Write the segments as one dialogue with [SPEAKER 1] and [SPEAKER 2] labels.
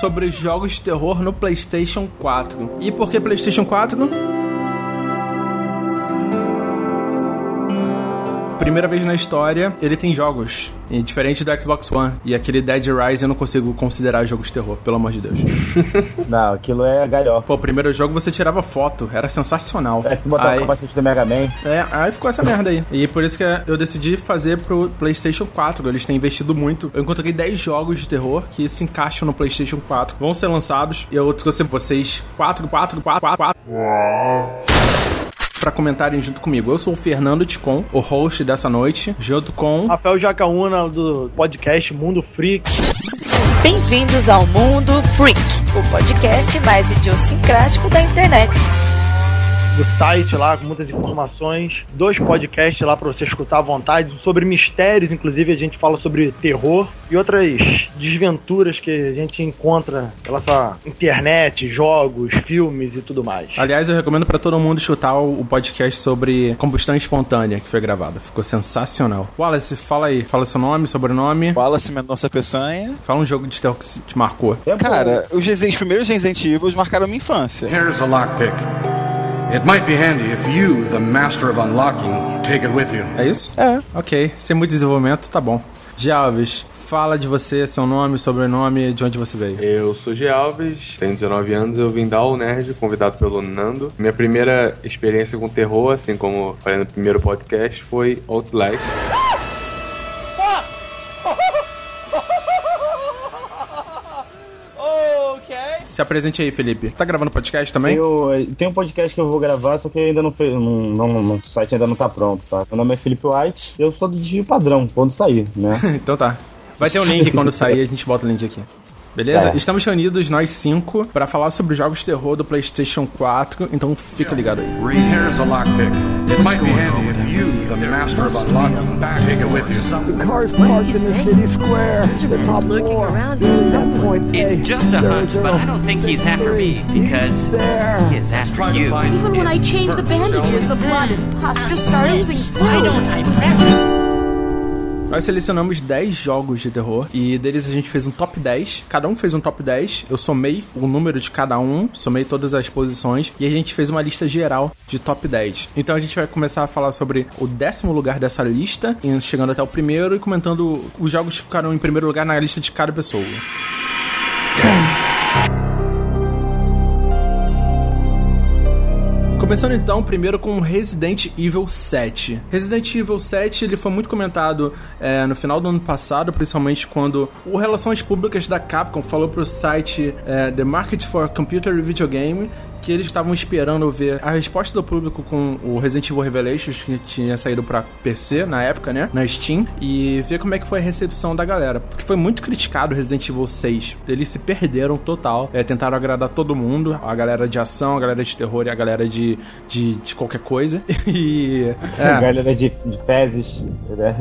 [SPEAKER 1] sobre jogos de terror no PlayStation 4. E por que PlayStation 4? Primeira vez na história, ele tem jogos. E diferente do Xbox One. E aquele Dead Rise eu não consigo considerar jogo de terror, pelo amor de Deus.
[SPEAKER 2] não, aquilo é galhofa.
[SPEAKER 1] Pô, o primeiro jogo você tirava foto, era sensacional.
[SPEAKER 2] É, que botar aí, o capacete do Mega Man.
[SPEAKER 1] É, aí ficou essa merda aí. E por isso que eu decidi fazer pro PlayStation 4. Eles têm investido muito. Eu encontrei 10 jogos de terror que se encaixam no PlayStation 4. Vão ser lançados. E eu trouxe vocês 4, 4, 4, 4, 4 para comentarem junto comigo. Eu sou o Fernando Ticon, o host dessa noite, junto com
[SPEAKER 3] Rafael Jacaúna do podcast Mundo Freak.
[SPEAKER 4] Bem-vindos ao Mundo Freak, o podcast mais idiosincrático da internet
[SPEAKER 3] do site lá com muitas informações, dois podcasts lá para você escutar à vontade sobre mistérios, inclusive a gente fala sobre terror e outras desventuras que a gente encontra pela sua internet, jogos, filmes e tudo mais.
[SPEAKER 1] Aliás, eu recomendo para todo mundo escutar o podcast sobre combustão espontânea que foi gravado. Ficou sensacional. Wallace, fala aí, fala seu nome, sobrenome.
[SPEAKER 5] Wallace Mendonça Peçanha.
[SPEAKER 1] Fala um jogo de terror que te marcou.
[SPEAKER 5] Cara, os, os primeiros Resident Evil marcaram minha infância. Here's a lockpick.
[SPEAKER 1] It might be handy if you, the master of unlocking, take it with you. É isso?
[SPEAKER 5] É.
[SPEAKER 1] Ok. Sem muito desenvolvimento, tá bom. Jalves, fala de você, seu nome, sobrenome, de onde você veio.
[SPEAKER 6] Eu sou G. Alves, tenho 19 anos, eu vim da Nerd, convidado pelo Nando. Minha primeira experiência com terror, assim como falei no primeiro podcast, foi Outlast.
[SPEAKER 1] Se apresente aí, Felipe. Tá gravando podcast também?
[SPEAKER 2] Eu, eh, tem um podcast que eu vou gravar, só que ainda não fez. Não, não, o site ainda não tá pronto, tá? Meu nome é Felipe White, eu sou do Digio Padrão, quando sair, né?
[SPEAKER 1] então tá. Vai ter um link quando sair, a gente bota o link aqui. Beleza? É. Estamos reunidos nós cinco para falar sobre jogos de terror do PlayStation 4, então fica ligado aí. Here's a lockpick. It might be handy if you, the master of unlocking, take it with you. The car's parked in the city square. The top floor.
[SPEAKER 7] It's just a hunch, but I don't think he's after me because he is after you.
[SPEAKER 8] Even when I change the bandages, the blood and pus just start oozing. Why don't I press it?
[SPEAKER 1] Nós selecionamos 10 jogos de terror e deles a gente fez um top 10. Cada um fez um top 10. Eu somei o número de cada um, somei todas as posições e a gente fez uma lista geral de top 10. Então a gente vai começar a falar sobre o décimo lugar dessa lista, chegando até o primeiro e comentando os jogos que ficaram em primeiro lugar na lista de cada pessoa. 10. Começando então, primeiro com Resident Evil 7. Resident Evil 7 ele foi muito comentado é, no final do ano passado, principalmente quando o Relações Públicas da Capcom falou pro site é, The Market for Computer Video Game que eles estavam esperando ver a resposta do público com o Resident Evil Revelations, que tinha saído pra PC na época, né? Na Steam, e ver como é que foi a recepção da galera. Porque foi muito criticado o Resident Evil 6. Eles se perderam total. É, tentaram agradar todo mundo, a galera de ação, a galera de terror e a galera de, de, de qualquer coisa. E.
[SPEAKER 2] É. A galera de, de fezes, né?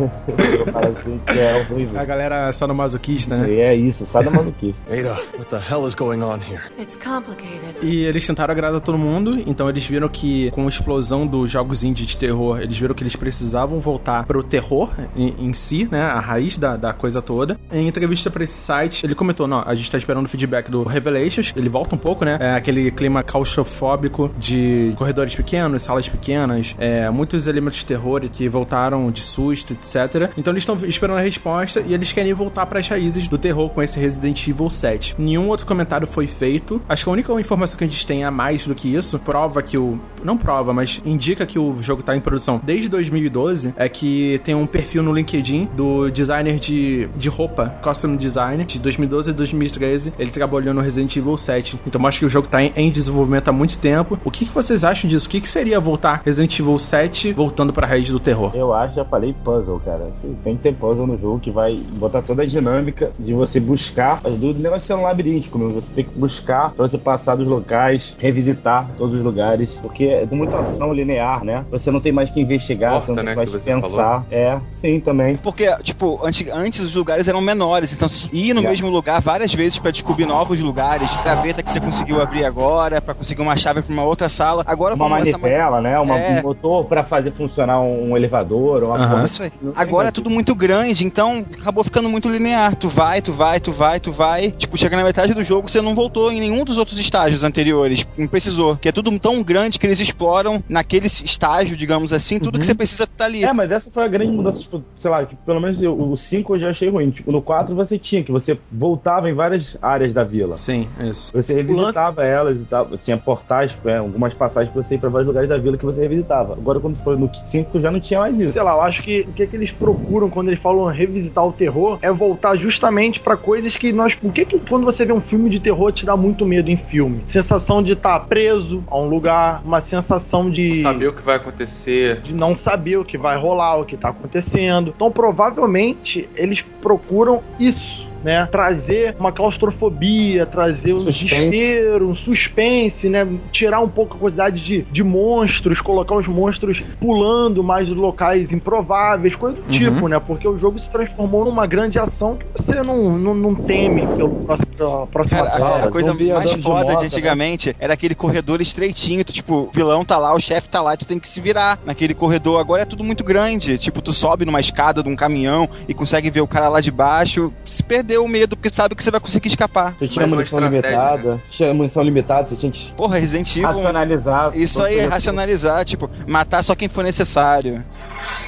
[SPEAKER 2] assim, que é horrível.
[SPEAKER 1] A galera sadomasoquista, né?
[SPEAKER 2] É isso, sadomasoquista.
[SPEAKER 9] Ada, what the hell is going on here?
[SPEAKER 8] It's complicated.
[SPEAKER 1] E eles tentaram agradar todo mundo, então eles viram que com a explosão dos jogos indie de terror, eles viram que eles precisavam voltar pro terror em, em si, né? A raiz da, da coisa toda. Em entrevista para esse site, ele comentou: não, a gente tá esperando o feedback do Revelations. Ele volta um pouco, né? É aquele clima claustrofóbico de corredores pequenos, salas pequenas, é, muitos elementos de terror que voltaram de susto, etc. Então eles estão esperando a resposta e eles querem voltar para as raízes do terror com esse Resident Evil 7. Nenhum outro comentário foi feito. Acho que a única informação que a gente tem a mais do que isso, prova que o. Não prova, mas indica que o jogo tá em produção desde 2012. É que tem um perfil no LinkedIn do designer de, de roupa, costume design, de 2012 e 2013. Ele trabalhou no Resident Evil 7. Então acho que o jogo tá em, em desenvolvimento há muito tempo. O que, que vocês acham disso? O que, que seria voltar Resident Evil 7 voltando pra raiz do terror?
[SPEAKER 2] Eu acho, já falei puzzle, cara. Assim, tem que ter puzzle no jogo que vai botar toda a dinâmica de você buscar. As dúvidas não vai ser um labiríntico, você tem que buscar pra você passar dos locais, revisitar todos os lugares, porque é muito ação linear, né? Você não tem mais que investigar,
[SPEAKER 6] Porta,
[SPEAKER 2] você não tem
[SPEAKER 6] né,
[SPEAKER 2] mais
[SPEAKER 6] que
[SPEAKER 2] pensar. É, sim, também.
[SPEAKER 5] Porque, tipo, antes, antes os lugares eram menores, então se ir no
[SPEAKER 2] É.
[SPEAKER 5] mesmo lugar várias vezes pra descobrir novos lugares, gaveta que você conseguiu abrir agora, pra conseguir uma chave pra uma outra sala. Agora
[SPEAKER 2] Uma manivela, né? Uma,
[SPEAKER 5] É.
[SPEAKER 2] Um motor pra fazer funcionar um, elevador, uma porta.
[SPEAKER 5] Isso aí. Agora é tudo muito grande, então acabou ficando muito linear. Tu vai, tu vai, tu vai, tu vai. Tipo, chega na metade do jogo, você não voltou em nenhum dos outros estágios anteriores. Não precisou. Que é tudo tão grande que eles exploram naquele estágio, digamos assim, tudo que você precisa tá ali.
[SPEAKER 2] É, mas essa foi a grande mudança, tipo, sei lá, que pelo menos eu- o 5 eu já achei ruim. Tipo, no 4 você tinha, que você voltava em várias áreas da vila.
[SPEAKER 1] Sim, isso.
[SPEAKER 2] Você revisitava elas e tal. Tinha portais, é, algumas passagens pra você ir pra vários lugares da vila que você revisitava. Agora, quando foi no 5, já não tinha mais isso.
[SPEAKER 3] Sei lá, eu acho que o que, que eles procuram quando eles falam revisitar o terror é voltar justamente pra coisas que nós. O que, que quando você vê um filme de terror te dá muito medo em filme? Sensação de estar preso a um lugar, uma sensação de.
[SPEAKER 6] Saber o que vai acontecer.
[SPEAKER 3] de não saber o que vai rolar, o que tá acontecendo. Então, provavelmente, eles procuram isso. Né? Trazer uma claustrofobia, trazer um
[SPEAKER 2] Suspense.
[SPEAKER 3] desespero, um suspense, né? Tirar um pouco a quantidade de, de monstros, colocar os monstros pulando mais de locais improváveis, coisa do
[SPEAKER 1] Uhum.
[SPEAKER 3] tipo, né? Porque o jogo se transformou numa grande ação que você não, não, não teme pelo próximo, pela próxima
[SPEAKER 5] Cara,
[SPEAKER 3] sala.
[SPEAKER 5] a coisa
[SPEAKER 2] zumbi
[SPEAKER 5] mais
[SPEAKER 2] de
[SPEAKER 5] foda de,
[SPEAKER 2] moto, né?
[SPEAKER 5] antigamente era aquele corredor estreitinho, tu, tipo, o vilão tá lá, o chefe tá lá, tu tem que se virar naquele corredor. Agora é tudo muito grande, tipo, tu sobe numa escada de um caminhão e consegue ver o cara lá de baixo, se perdeu o medo, porque sabe que você vai conseguir escapar.
[SPEAKER 2] Você tinha munição limitada, tinha munição limitada, você tinha que
[SPEAKER 5] Porra, Resident Evil...
[SPEAKER 2] racionalizar.
[SPEAKER 5] Isso aí é racionalizar, tipo, matar só quem for necessário.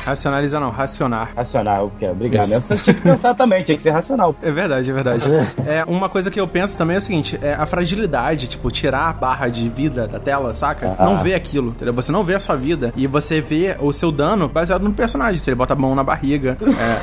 [SPEAKER 1] Racionalizar não, racionar.
[SPEAKER 2] Racional, porque obrigado.
[SPEAKER 1] Isso.
[SPEAKER 2] né? Você tinha que pensar também, tinha que ser racional.
[SPEAKER 1] É verdade, é verdade. é, uma coisa que eu penso também é o seguinte, é a fragilidade, tipo, tirar a barra de vida da tela, saca?
[SPEAKER 2] Ah.
[SPEAKER 1] Não vê aquilo, entendeu? Você não vê a sua vida e você vê o seu dano baseado no personagem. Se ele bota a mão na barriga,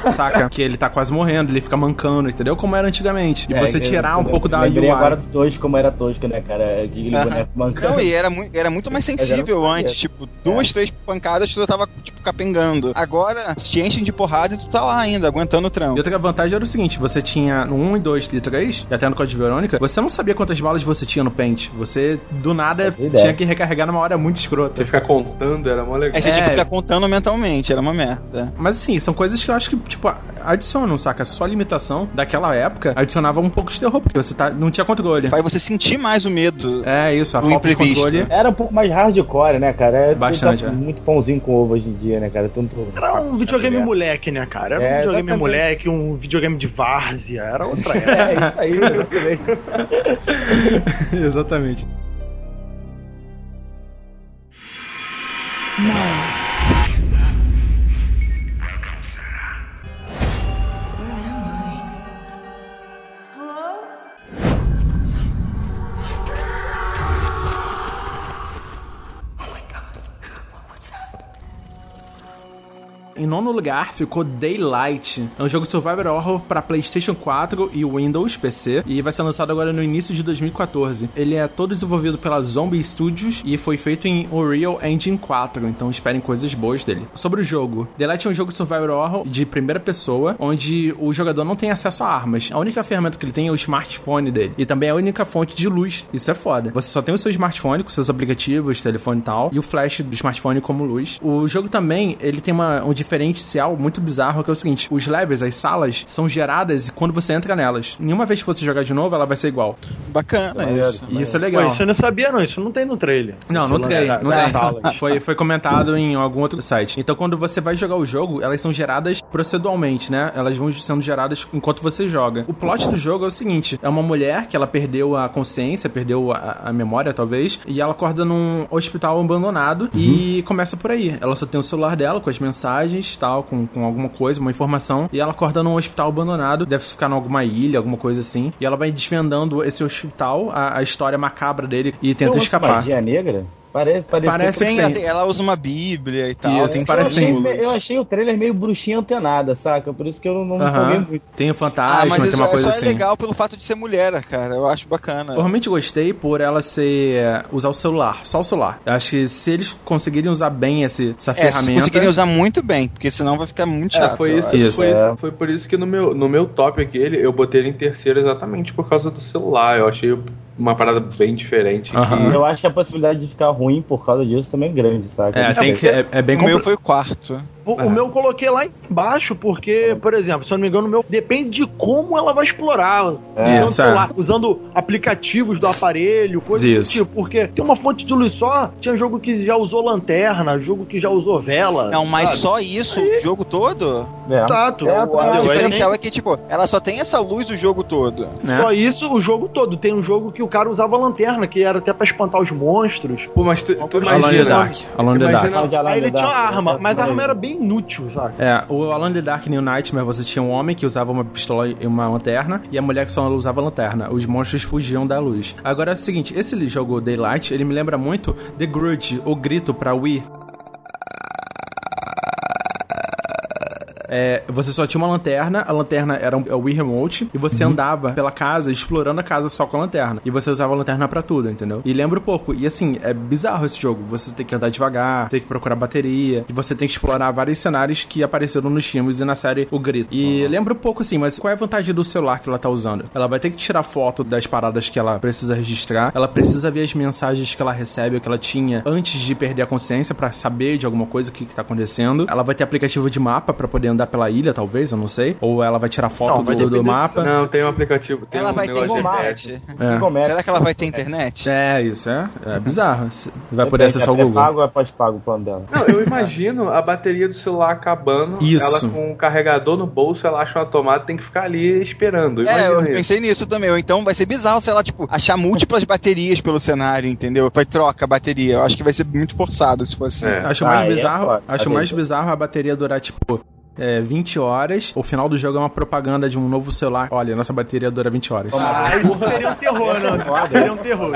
[SPEAKER 1] é, saca? Que ele tá quase morrendo, ele fica mancando, entendeu? Como era antigamente. E
[SPEAKER 2] É,
[SPEAKER 1] você
[SPEAKER 2] eu-
[SPEAKER 1] tirar um
[SPEAKER 2] eu
[SPEAKER 1] pouco da UI.
[SPEAKER 2] agora do Tosco, como era Tosco, né, cara? Aquele
[SPEAKER 5] Aham.
[SPEAKER 2] boneco mancando.
[SPEAKER 5] Não, e era, mu era muito mais sensível antes, tipo, duas, três pancadas tu tava, tipo, capengando. Agora, te enchem de porrada e tu tá lá ainda, aguentando o
[SPEAKER 1] E
[SPEAKER 5] trampo.
[SPEAKER 1] outra vantagem era o seguinte: você tinha no 1 e 2 e 3, e até no Código Verônica, você não sabia quantas balas você tinha no pente. Você, do nada,
[SPEAKER 2] É
[SPEAKER 1] tinha que recarregar numa hora muito escrota.
[SPEAKER 6] Você ficar contando era mó legal.
[SPEAKER 5] Aí você tinha que
[SPEAKER 1] É.
[SPEAKER 5] ficar contando mentalmente, era uma merda.
[SPEAKER 1] Mas assim, são coisas que eu acho que, tipo, adicionam, saca? Só a limitação daquela época adicionava um pouco de terror, porque você tá, não tinha controle.
[SPEAKER 5] Faz você sentir mais o medo.
[SPEAKER 1] É isso, a falta de
[SPEAKER 5] imprevisto.
[SPEAKER 1] controle.
[SPEAKER 2] Era um pouco mais hardcore, né, cara? É,
[SPEAKER 1] Bastante,
[SPEAKER 2] tá
[SPEAKER 1] é.
[SPEAKER 2] Muito pãozinho com ovo hoje em dia, né, cara? Tanto...
[SPEAKER 3] Era um videogame
[SPEAKER 2] É.
[SPEAKER 3] moleque, né, cara? Era um
[SPEAKER 2] É,
[SPEAKER 3] videogame
[SPEAKER 2] exatamente.
[SPEAKER 3] moleque, um videogame de várzea. Era outra época.
[SPEAKER 2] É, isso aí, exatamente.
[SPEAKER 1] Exatamente. Em nono lugar ficou Daylight. É um jogo de survival horror para PlayStation 4 e Windows PC e vai ser lançado agora no início de 2014. Ele é todo desenvolvido pela Zombie Studios e foi feito em Unreal Engine 4, então esperem coisas boas dele. Sobre o jogo, Daylight é um jogo de survival horror de primeira pessoa, onde o jogador não tem acesso a armas. A única ferramenta que ele tem é o smartphone dele e também é a única fonte de luz. Isso é foda. Você só tem o seu smartphone com seus aplicativos, telefone e tal, e o flash do smartphone como luz. O jogo também, ele tem uma, um diferencial muito bizarro, que é o seguinte, os levels, as salas, são geradas e quando você entra nelas, nenhuma vez que você jogar de novo, ela vai ser igual.
[SPEAKER 5] Bacana
[SPEAKER 2] Maneiro.
[SPEAKER 5] isso.
[SPEAKER 1] E isso é
[SPEAKER 3] Pô,
[SPEAKER 1] legal.
[SPEAKER 3] isso eu não sabia, não. Isso não tem no trailer.
[SPEAKER 1] Não,
[SPEAKER 3] Esse
[SPEAKER 1] não
[SPEAKER 3] lance
[SPEAKER 1] tem,
[SPEAKER 3] da-
[SPEAKER 1] não tem.
[SPEAKER 3] salas.
[SPEAKER 1] Foi, foi comentado em algum outro site. Então, quando você vai jogar o jogo, elas são geradas proceduralmente, né? Elas vão sendo geradas enquanto você joga. O plot do jogo é o seguinte: é uma mulher que ela perdeu a consciência, perdeu a, a memória, talvez, e ela acorda num hospital abandonado e começa por aí. Ela só tem o celular dela com as mensagens, tal, com, com alguma coisa, uma informação, e ela acorda num hospital abandonado, deve ficar em alguma ilha, alguma coisa assim, e ela vai desvendando esse hospital, a, a história macabra dele, e tenta
[SPEAKER 2] Tem
[SPEAKER 1] escapar.
[SPEAKER 2] magia negra? Parece, parece,
[SPEAKER 1] Parece
[SPEAKER 5] Tem,
[SPEAKER 1] que tem.
[SPEAKER 5] tem- ela usa uma bíblia e tal.
[SPEAKER 1] Isso,
[SPEAKER 2] eu, achei, eu achei o trailer meio bruxinha antenada, saca? Por isso que eu não
[SPEAKER 1] Aham.
[SPEAKER 2] empolguei muito.
[SPEAKER 1] Tem o fantasma,
[SPEAKER 5] Ah, mas
[SPEAKER 1] tem
[SPEAKER 5] isso
[SPEAKER 1] uma
[SPEAKER 5] é
[SPEAKER 1] coisa
[SPEAKER 5] só
[SPEAKER 1] assim.
[SPEAKER 5] é legal pelo fato de ser mulher, cara. Eu acho bacana.
[SPEAKER 1] Eu realmente gostei por ela ser. é, usar o celular, só o celular. Eu acho que se eles conseguirem usar bem esse, essa
[SPEAKER 5] É, se
[SPEAKER 1] ferramenta.
[SPEAKER 5] conseguirem usar muito bem, porque senão vai ficar muito chato.
[SPEAKER 6] É, foi isso.
[SPEAKER 1] Isso.
[SPEAKER 6] Foi,
[SPEAKER 2] É.
[SPEAKER 6] foi por isso que no meu, no meu top aqui, eu botei ele em terceiro exatamente por causa do celular. Eu achei uma parada bem diferente. Que-
[SPEAKER 2] Eu acho que a possibilidade de ficar ruim por causa disso também é grande, saca?
[SPEAKER 1] É, tem que, é, é bem
[SPEAKER 5] O meu
[SPEAKER 1] complicado.
[SPEAKER 5] foi o quarto.
[SPEAKER 3] O,
[SPEAKER 6] É.
[SPEAKER 3] o meu eu coloquei lá embaixo porque, por exemplo, se eu não me engano, o meu depende de como ela vai explorar.
[SPEAKER 2] É.
[SPEAKER 3] usando,
[SPEAKER 1] Isso,
[SPEAKER 3] sei
[SPEAKER 1] é.
[SPEAKER 3] lá, usando aplicativos do aparelho, coisa do
[SPEAKER 1] Isso.
[SPEAKER 3] tipo. Porque tem uma fonte de luz só, tinha jogo que já usou lanterna, jogo que já usou vela.
[SPEAKER 5] Não, mas
[SPEAKER 3] sabe?
[SPEAKER 5] só isso, o jogo todo?
[SPEAKER 2] É.
[SPEAKER 3] Exato.
[SPEAKER 2] É,
[SPEAKER 3] O-
[SPEAKER 5] O
[SPEAKER 3] a-
[SPEAKER 5] diferencial é que, tipo, ela só tem essa luz o jogo todo.
[SPEAKER 1] né?
[SPEAKER 3] Só isso o jogo todo. Tem um jogo que o cara usava lanterna, que era até pra espantar os monstros.
[SPEAKER 6] Pô, mas tu, tu
[SPEAKER 1] Alone in the
[SPEAKER 6] imagina.
[SPEAKER 1] Dark. Alone in the
[SPEAKER 6] Imagina-
[SPEAKER 1] Dark.
[SPEAKER 2] de Alan
[SPEAKER 3] Aí ele tinha uma arma, mas a arma era bem inútil, sabe?
[SPEAKER 1] É, o in the Dark New Nightmare, você tinha um homem que usava uma pistola e uma lanterna, e a mulher que só usava lanterna. Os monstros fugiam da luz. Agora é o seguinte, esse jogo Daylight, ele me lembra muito The Grudge, o grito pra Wii. É, você só tinha uma lanterna, a lanterna era um, é o Wii Remote, e você andava pela casa, explorando a casa só com a lanterna. E você usava a lanterna pra tudo, entendeu? E lembra um pouco. E assim, é bizarro esse jogo. Você tem que andar devagar, tem que procurar bateria, e você tem que explorar vários cenários que apareceram nos filmes e na série O Grito. E lembra um pouco assim, mas qual é a vantagem do celular que ela tá usando? Ela vai ter que tirar foto das paradas que ela precisa registrar, ela precisa ver as mensagens que ela recebe, ou que ela tinha antes de perder a consciência pra saber de alguma coisa o que, que tá acontecendo. Ela vai ter aplicativo de mapa pra poder andar pela ilha, talvez, eu não sei. Ou ela vai tirar foto
[SPEAKER 3] Não,
[SPEAKER 1] do, do mapa.
[SPEAKER 6] Não, tem um aplicativo. Tem
[SPEAKER 5] ela
[SPEAKER 6] um
[SPEAKER 5] vai ter internet.
[SPEAKER 1] É.
[SPEAKER 2] É?
[SPEAKER 5] Será que ela vai ter internet?
[SPEAKER 1] É, isso é, é bizarro. Você Vai poder
[SPEAKER 2] Depende,
[SPEAKER 1] acessar o
[SPEAKER 2] é
[SPEAKER 1] Google.
[SPEAKER 2] pago ou é pós-pago o plano dela?
[SPEAKER 6] Não, eu imagino a bateria do celular acabando,
[SPEAKER 1] Isso.
[SPEAKER 6] ela com o carregador no bolso, ela acha uma tomada, tem que ficar ali esperando.
[SPEAKER 5] É, eu pensei nisso também. Ou Então vai ser bizarro se ela, tipo, achar múltiplas baterias pelo cenário, entendeu? Vai troca a bateria. Eu acho que vai ser muito forçado se for assim.
[SPEAKER 6] É.
[SPEAKER 1] Acho
[SPEAKER 2] Ah,
[SPEAKER 1] mais
[SPEAKER 2] é
[SPEAKER 1] bizarro,
[SPEAKER 2] foda.
[SPEAKER 1] acho mais
[SPEAKER 2] é-
[SPEAKER 1] bizarro a bateria durar tipo é, 20 horas. O final do jogo é uma propaganda de um novo celular. Olha, nossa bateria dura 20 horas.
[SPEAKER 3] Aí seria um terror, né? Seria um terror.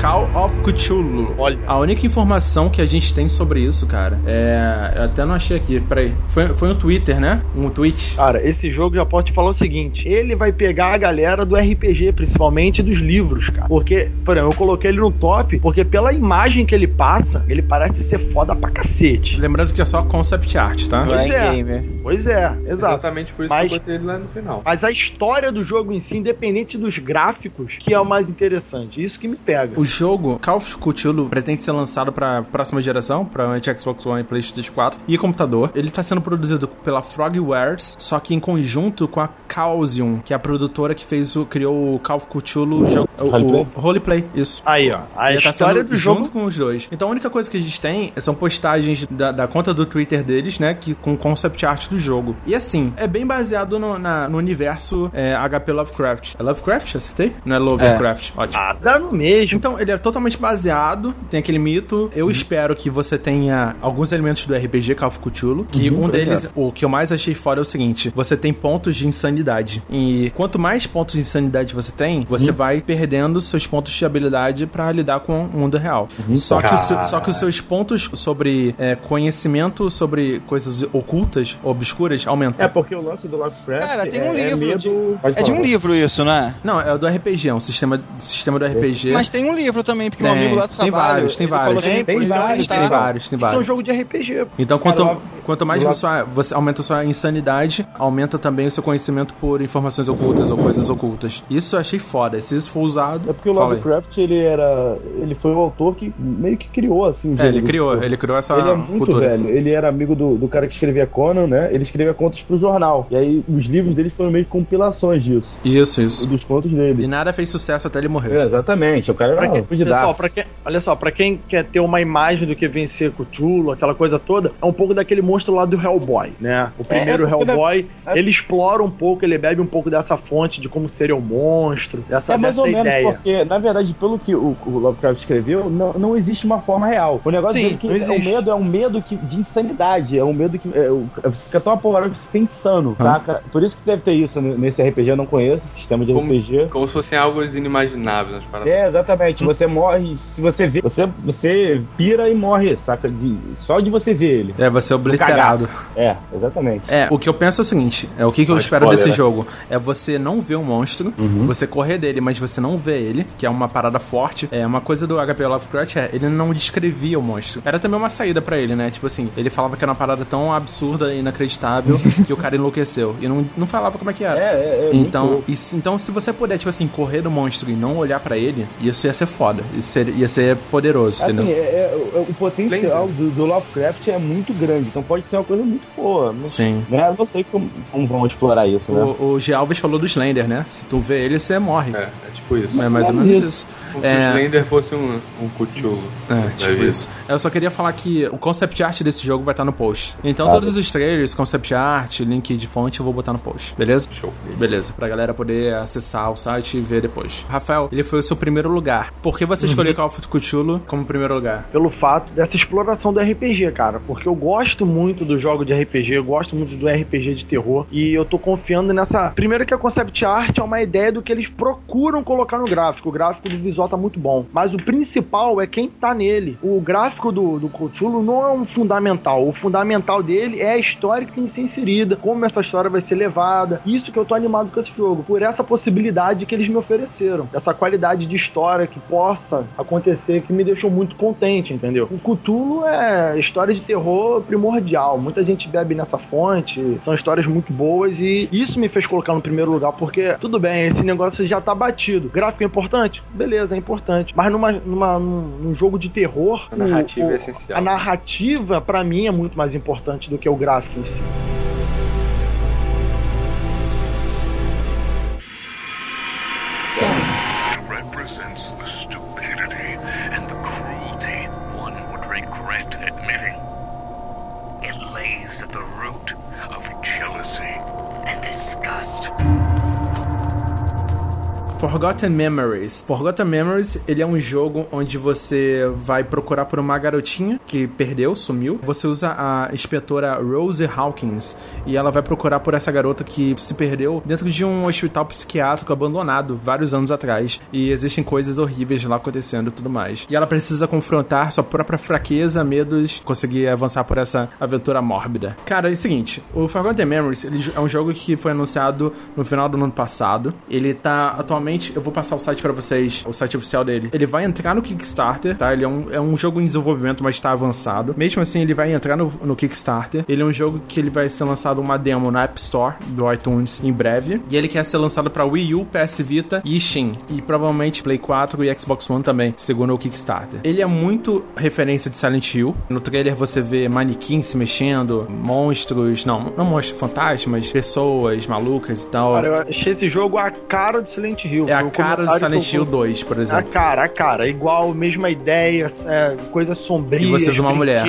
[SPEAKER 1] Call of Cthulhu.
[SPEAKER 3] Olha.
[SPEAKER 1] A única informação que a gente tem sobre isso, cara, é. Eu até não achei aqui, peraí. Foi, foi no Twitter, né? Um tweet.
[SPEAKER 3] Cara, esse jogo já pode te falar o seguinte: ele vai pegar a galera do RPG, principalmente dos livros, cara. Porque, por exemplo, eu coloquei ele no top, porque pela imagem que ele passa, ele parece ser foda pra cacete.
[SPEAKER 1] Lembrando que é só concept art, tá?
[SPEAKER 5] É
[SPEAKER 3] Pois é.
[SPEAKER 5] gamer.
[SPEAKER 3] Pois é, exato.
[SPEAKER 6] Exatamente por isso
[SPEAKER 3] Mas-
[SPEAKER 6] que eu botei ele lá no final.
[SPEAKER 3] Mas a história do jogo em si, independente dos gráficos, que é o mais interessante. Isso que me pega.
[SPEAKER 1] O jogo Call of Cthulhu pretende ser lançado para próxima geração, para Xbox One e PlayStation 4 e computador. Ele está sendo produzido pela Frogwares, só que em conjunto com a Chaosium, que é a produtora que fez o criou o Call of Cthulhu, o jogo, o,
[SPEAKER 2] Roleplay?
[SPEAKER 1] o Roleplay, isso.
[SPEAKER 3] Aí, ó. A
[SPEAKER 1] Ele tá
[SPEAKER 3] história do
[SPEAKER 1] junto
[SPEAKER 3] jogo.
[SPEAKER 1] com os dois. Então a única coisa que a gente tem são postagens da, da conta do Twitter deles, né? Que, com concept art do jogo. E assim, é bem baseado no, na- no universo é, HP Lovecraft. É Lovecraft? Acertei? Não é Lovecraft? Ótimo.
[SPEAKER 3] Ah, dá no mesmo.
[SPEAKER 1] Então, ele é totalmente baseado, tem aquele mito. Eu espero que você tenha alguns elementos do RPG Call of Cthulhu, que um deles, o que eu mais achei fora é o seguinte, você tem pontos de insanidade. E quanto mais pontos de insanidade você tem, você vai perdendo seus pontos de habilidade pra lidar com o mundo real. Só, que o seu- só que os seus pontos sobre é, conhecimento sobre coisas ocultas, obscuras, aumentam.
[SPEAKER 2] É porque o lance do Lovecraft
[SPEAKER 5] Cara, tem um
[SPEAKER 2] é, é
[SPEAKER 5] livro
[SPEAKER 2] medo...
[SPEAKER 5] de- É de um livro isso, né?
[SPEAKER 1] Não, é o do RPG, é um sistema, sistema do RPG.
[SPEAKER 5] Mas tem um livro também, porque um
[SPEAKER 1] Tem,
[SPEAKER 5] amigo lá do
[SPEAKER 1] tem
[SPEAKER 5] trabalho.
[SPEAKER 1] vários, tem
[SPEAKER 5] ele
[SPEAKER 1] vários.
[SPEAKER 5] falou que
[SPEAKER 3] Tem,
[SPEAKER 5] ele
[SPEAKER 2] tem vários.
[SPEAKER 1] Tem vários, tem
[SPEAKER 3] Isso é um
[SPEAKER 1] vários.
[SPEAKER 3] jogo de RPG.
[SPEAKER 1] Então, quanto, quanto mais
[SPEAKER 2] lá-
[SPEAKER 1] você, você aumenta a sua insanidade, aumenta também o seu conhecimento por informações ocultas ou coisas ocultas. Isso eu achei foda. Se isso for usado.
[SPEAKER 2] É porque o. Lovecraft, ele era... Ele foi o autor que meio que criou, assim...
[SPEAKER 1] É, ele criou,
[SPEAKER 2] terror.
[SPEAKER 1] ele criou essa
[SPEAKER 2] Ele é muito
[SPEAKER 1] cultura.
[SPEAKER 2] velho. Ele era amigo do, do cara que escrevia Conan, né? Ele escrevia contos pro jornal. E aí os livros dele foram meio que compilações disso.
[SPEAKER 1] Isso, isso.
[SPEAKER 2] Dos contos
[SPEAKER 1] E
[SPEAKER 2] dele.
[SPEAKER 1] nada fez sucesso até ele morrer.
[SPEAKER 2] É, exatamente. O cara era um fudidaço.
[SPEAKER 3] olha só, pra quem quer ter uma imagem do que vencer Cthulhu, aquela coisa toda, é um pouco daquele monstro lá do Hellboy, né? O primeiro
[SPEAKER 2] é porque
[SPEAKER 3] Hellboy,
[SPEAKER 2] é-
[SPEAKER 3] ele explora um pouco, ele bebe um pouco dessa fonte de como seria o monstro, dessa,
[SPEAKER 2] É mais
[SPEAKER 3] dessa
[SPEAKER 2] ou menos
[SPEAKER 3] ideia.
[SPEAKER 2] porque, na verdade, pelo que o, o Lovecraft escreveu, não, não existe uma forma real. O negócio
[SPEAKER 3] Sim,
[SPEAKER 2] é que é, o medo é um medo que, de insanidade. É um medo que é, o- você fica tão apavorado que você fica insano, saca? Por isso que deve ter isso nesse RPG. Eu não conheço esse sistema de
[SPEAKER 6] Como-
[SPEAKER 2] RPG.
[SPEAKER 6] Como se fossem algo inimagináveis nas paradas.
[SPEAKER 2] É, exatamente. Você morre, se você vê, você, você pira e morre, saca? De- só de você ver ele.
[SPEAKER 1] É, você é
[SPEAKER 2] caso
[SPEAKER 1] alterado.
[SPEAKER 2] É, exatamente.
[SPEAKER 1] É, o que eu penso é o seguinte: é o que, que eu espero
[SPEAKER 6] spoiler,
[SPEAKER 1] desse
[SPEAKER 6] né?
[SPEAKER 1] jogo? É você não ver o monstro, você correr dele, mas você não vê ele, que é uma parada forte. É uma coisa do HP Lovecraft é, ele não descrevia o monstro. Era também uma saída pra ele, né? Tipo assim, ele falava que era uma parada tão absurda e inacreditável que o cara enlouqueceu. E não, não falava como é que era.
[SPEAKER 2] É, é, é
[SPEAKER 1] então, e então, se você puder, tipo assim, correr do monstro e não olhar pra ele, isso ia ser foda. Isso ser- ia ser poderoso,
[SPEAKER 2] Assim,
[SPEAKER 1] entendeu?
[SPEAKER 2] é- é- o- o potencial do, do Lovecraft é muito grande, então pode ser uma coisa muito boa.
[SPEAKER 1] Sim.
[SPEAKER 2] né? Não sei como, como vão explorar isso, né?
[SPEAKER 1] O, o G. Alves falou do Slender, né? Se tu vê ele, você morre.
[SPEAKER 6] É, é tipo isso.
[SPEAKER 1] É mais ou
[SPEAKER 2] Mas
[SPEAKER 1] menos
[SPEAKER 2] isso.
[SPEAKER 1] isso.
[SPEAKER 6] Como se o
[SPEAKER 1] É,
[SPEAKER 6] Slender fosse um, um Cthulhu.
[SPEAKER 1] é,
[SPEAKER 6] da
[SPEAKER 1] tipo
[SPEAKER 6] vida.
[SPEAKER 1] isso. Eu só queria falar que o concept art desse jogo vai estar no post. Então
[SPEAKER 2] Tá.
[SPEAKER 1] todos os trailers, concept art, link de fonte eu vou botar no post, beleza?
[SPEAKER 6] Show.
[SPEAKER 1] Beleza, pra galera poder acessar o site e ver depois. Rafael, ele foi o seu primeiro lugar. Por que você
[SPEAKER 3] Uhum.
[SPEAKER 1] escolheu Call of Cthulhu como primeiro lugar?
[SPEAKER 3] pelo fato dessa exploração do RPG, cara. Porque eu gosto muito do jogo de RPG, eu gosto muito do RPG de terror. E eu tô confiando nessa. Primeiro que a concept art é uma ideia do que eles procuram colocar no gráfico. O gráfico do visual tá muito bom. Mas o principal é quem tá nele. O gráfico do, do Cthulhu não é um fundamental. O fundamental dele é a história que tem que ser inserida, como essa história vai ser levada. Isso que eu tô animado com esse jogo. Por essa possibilidade que eles me ofereceram. Essa qualidade de história que possa acontecer que me deixou muito contente, entendeu? O Cthulhu é história de terror primordial. Muita gente bebe nessa fonte. São histórias muito boas e isso me fez colocar no primeiro lugar, porque tudo bem, esse negócio já tá batido. Gráfico é importante? Beleza, é importante. Mas numa, numa, num, jogo de terror,
[SPEAKER 6] A narrativa
[SPEAKER 3] o-
[SPEAKER 6] é essencial.
[SPEAKER 3] A narrativa, pra mim, é muito mais importante do que o gráfico em si.
[SPEAKER 1] Forgotten Memories. Forgotten Memories, ele é um jogo onde você vai procurar por uma garotinha que perdeu, sumiu. Você usa a inspetora Rose Hawkins e ela vai procurar por essa garota que se perdeu dentro de um hospital psiquiátrico abandonado vários anos atrás. E existem coisas horríveis lá acontecendo e tudo mais. E ela precisa confrontar sua própria fraqueza, medos, conseguir avançar por essa aventura mórbida. Cara, é o seguinte, o Forgotten Memories ele é um jogo que foi anunciado no final do ano passado. Ele tá atualmente, eu vou passar o site pra vocês, o site oficial dele. Ele vai entrar no Kickstarter, tá? Ele é um, é um jogo em desenvolvimento, mas tá avançado. Mesmo assim, ele vai entrar no, no Kickstarter. Ele é um jogo que ele vai ser lançado uma demo na App Store do iTunes em breve. E ele quer ser lançado pra Wii U, PS Vita e Steam. E provavelmente Play 4 e Xbox One também, segundo o Kickstarter. Ele é muito referência de Silent Hill. No trailer você vê manequins se mexendo, monstros, não, não monstros, fantasmas, pessoas malucas e tal.
[SPEAKER 3] Cara, eu achei esse jogo a cara do Silent Hill.
[SPEAKER 1] É a cara do Silent
[SPEAKER 3] eu-
[SPEAKER 1] Hill 2, por
[SPEAKER 3] A
[SPEAKER 1] exemplo.
[SPEAKER 3] cara, a cara, igual, mesma ideia, é, coisas sombrias,
[SPEAKER 1] E vocês uma mulher.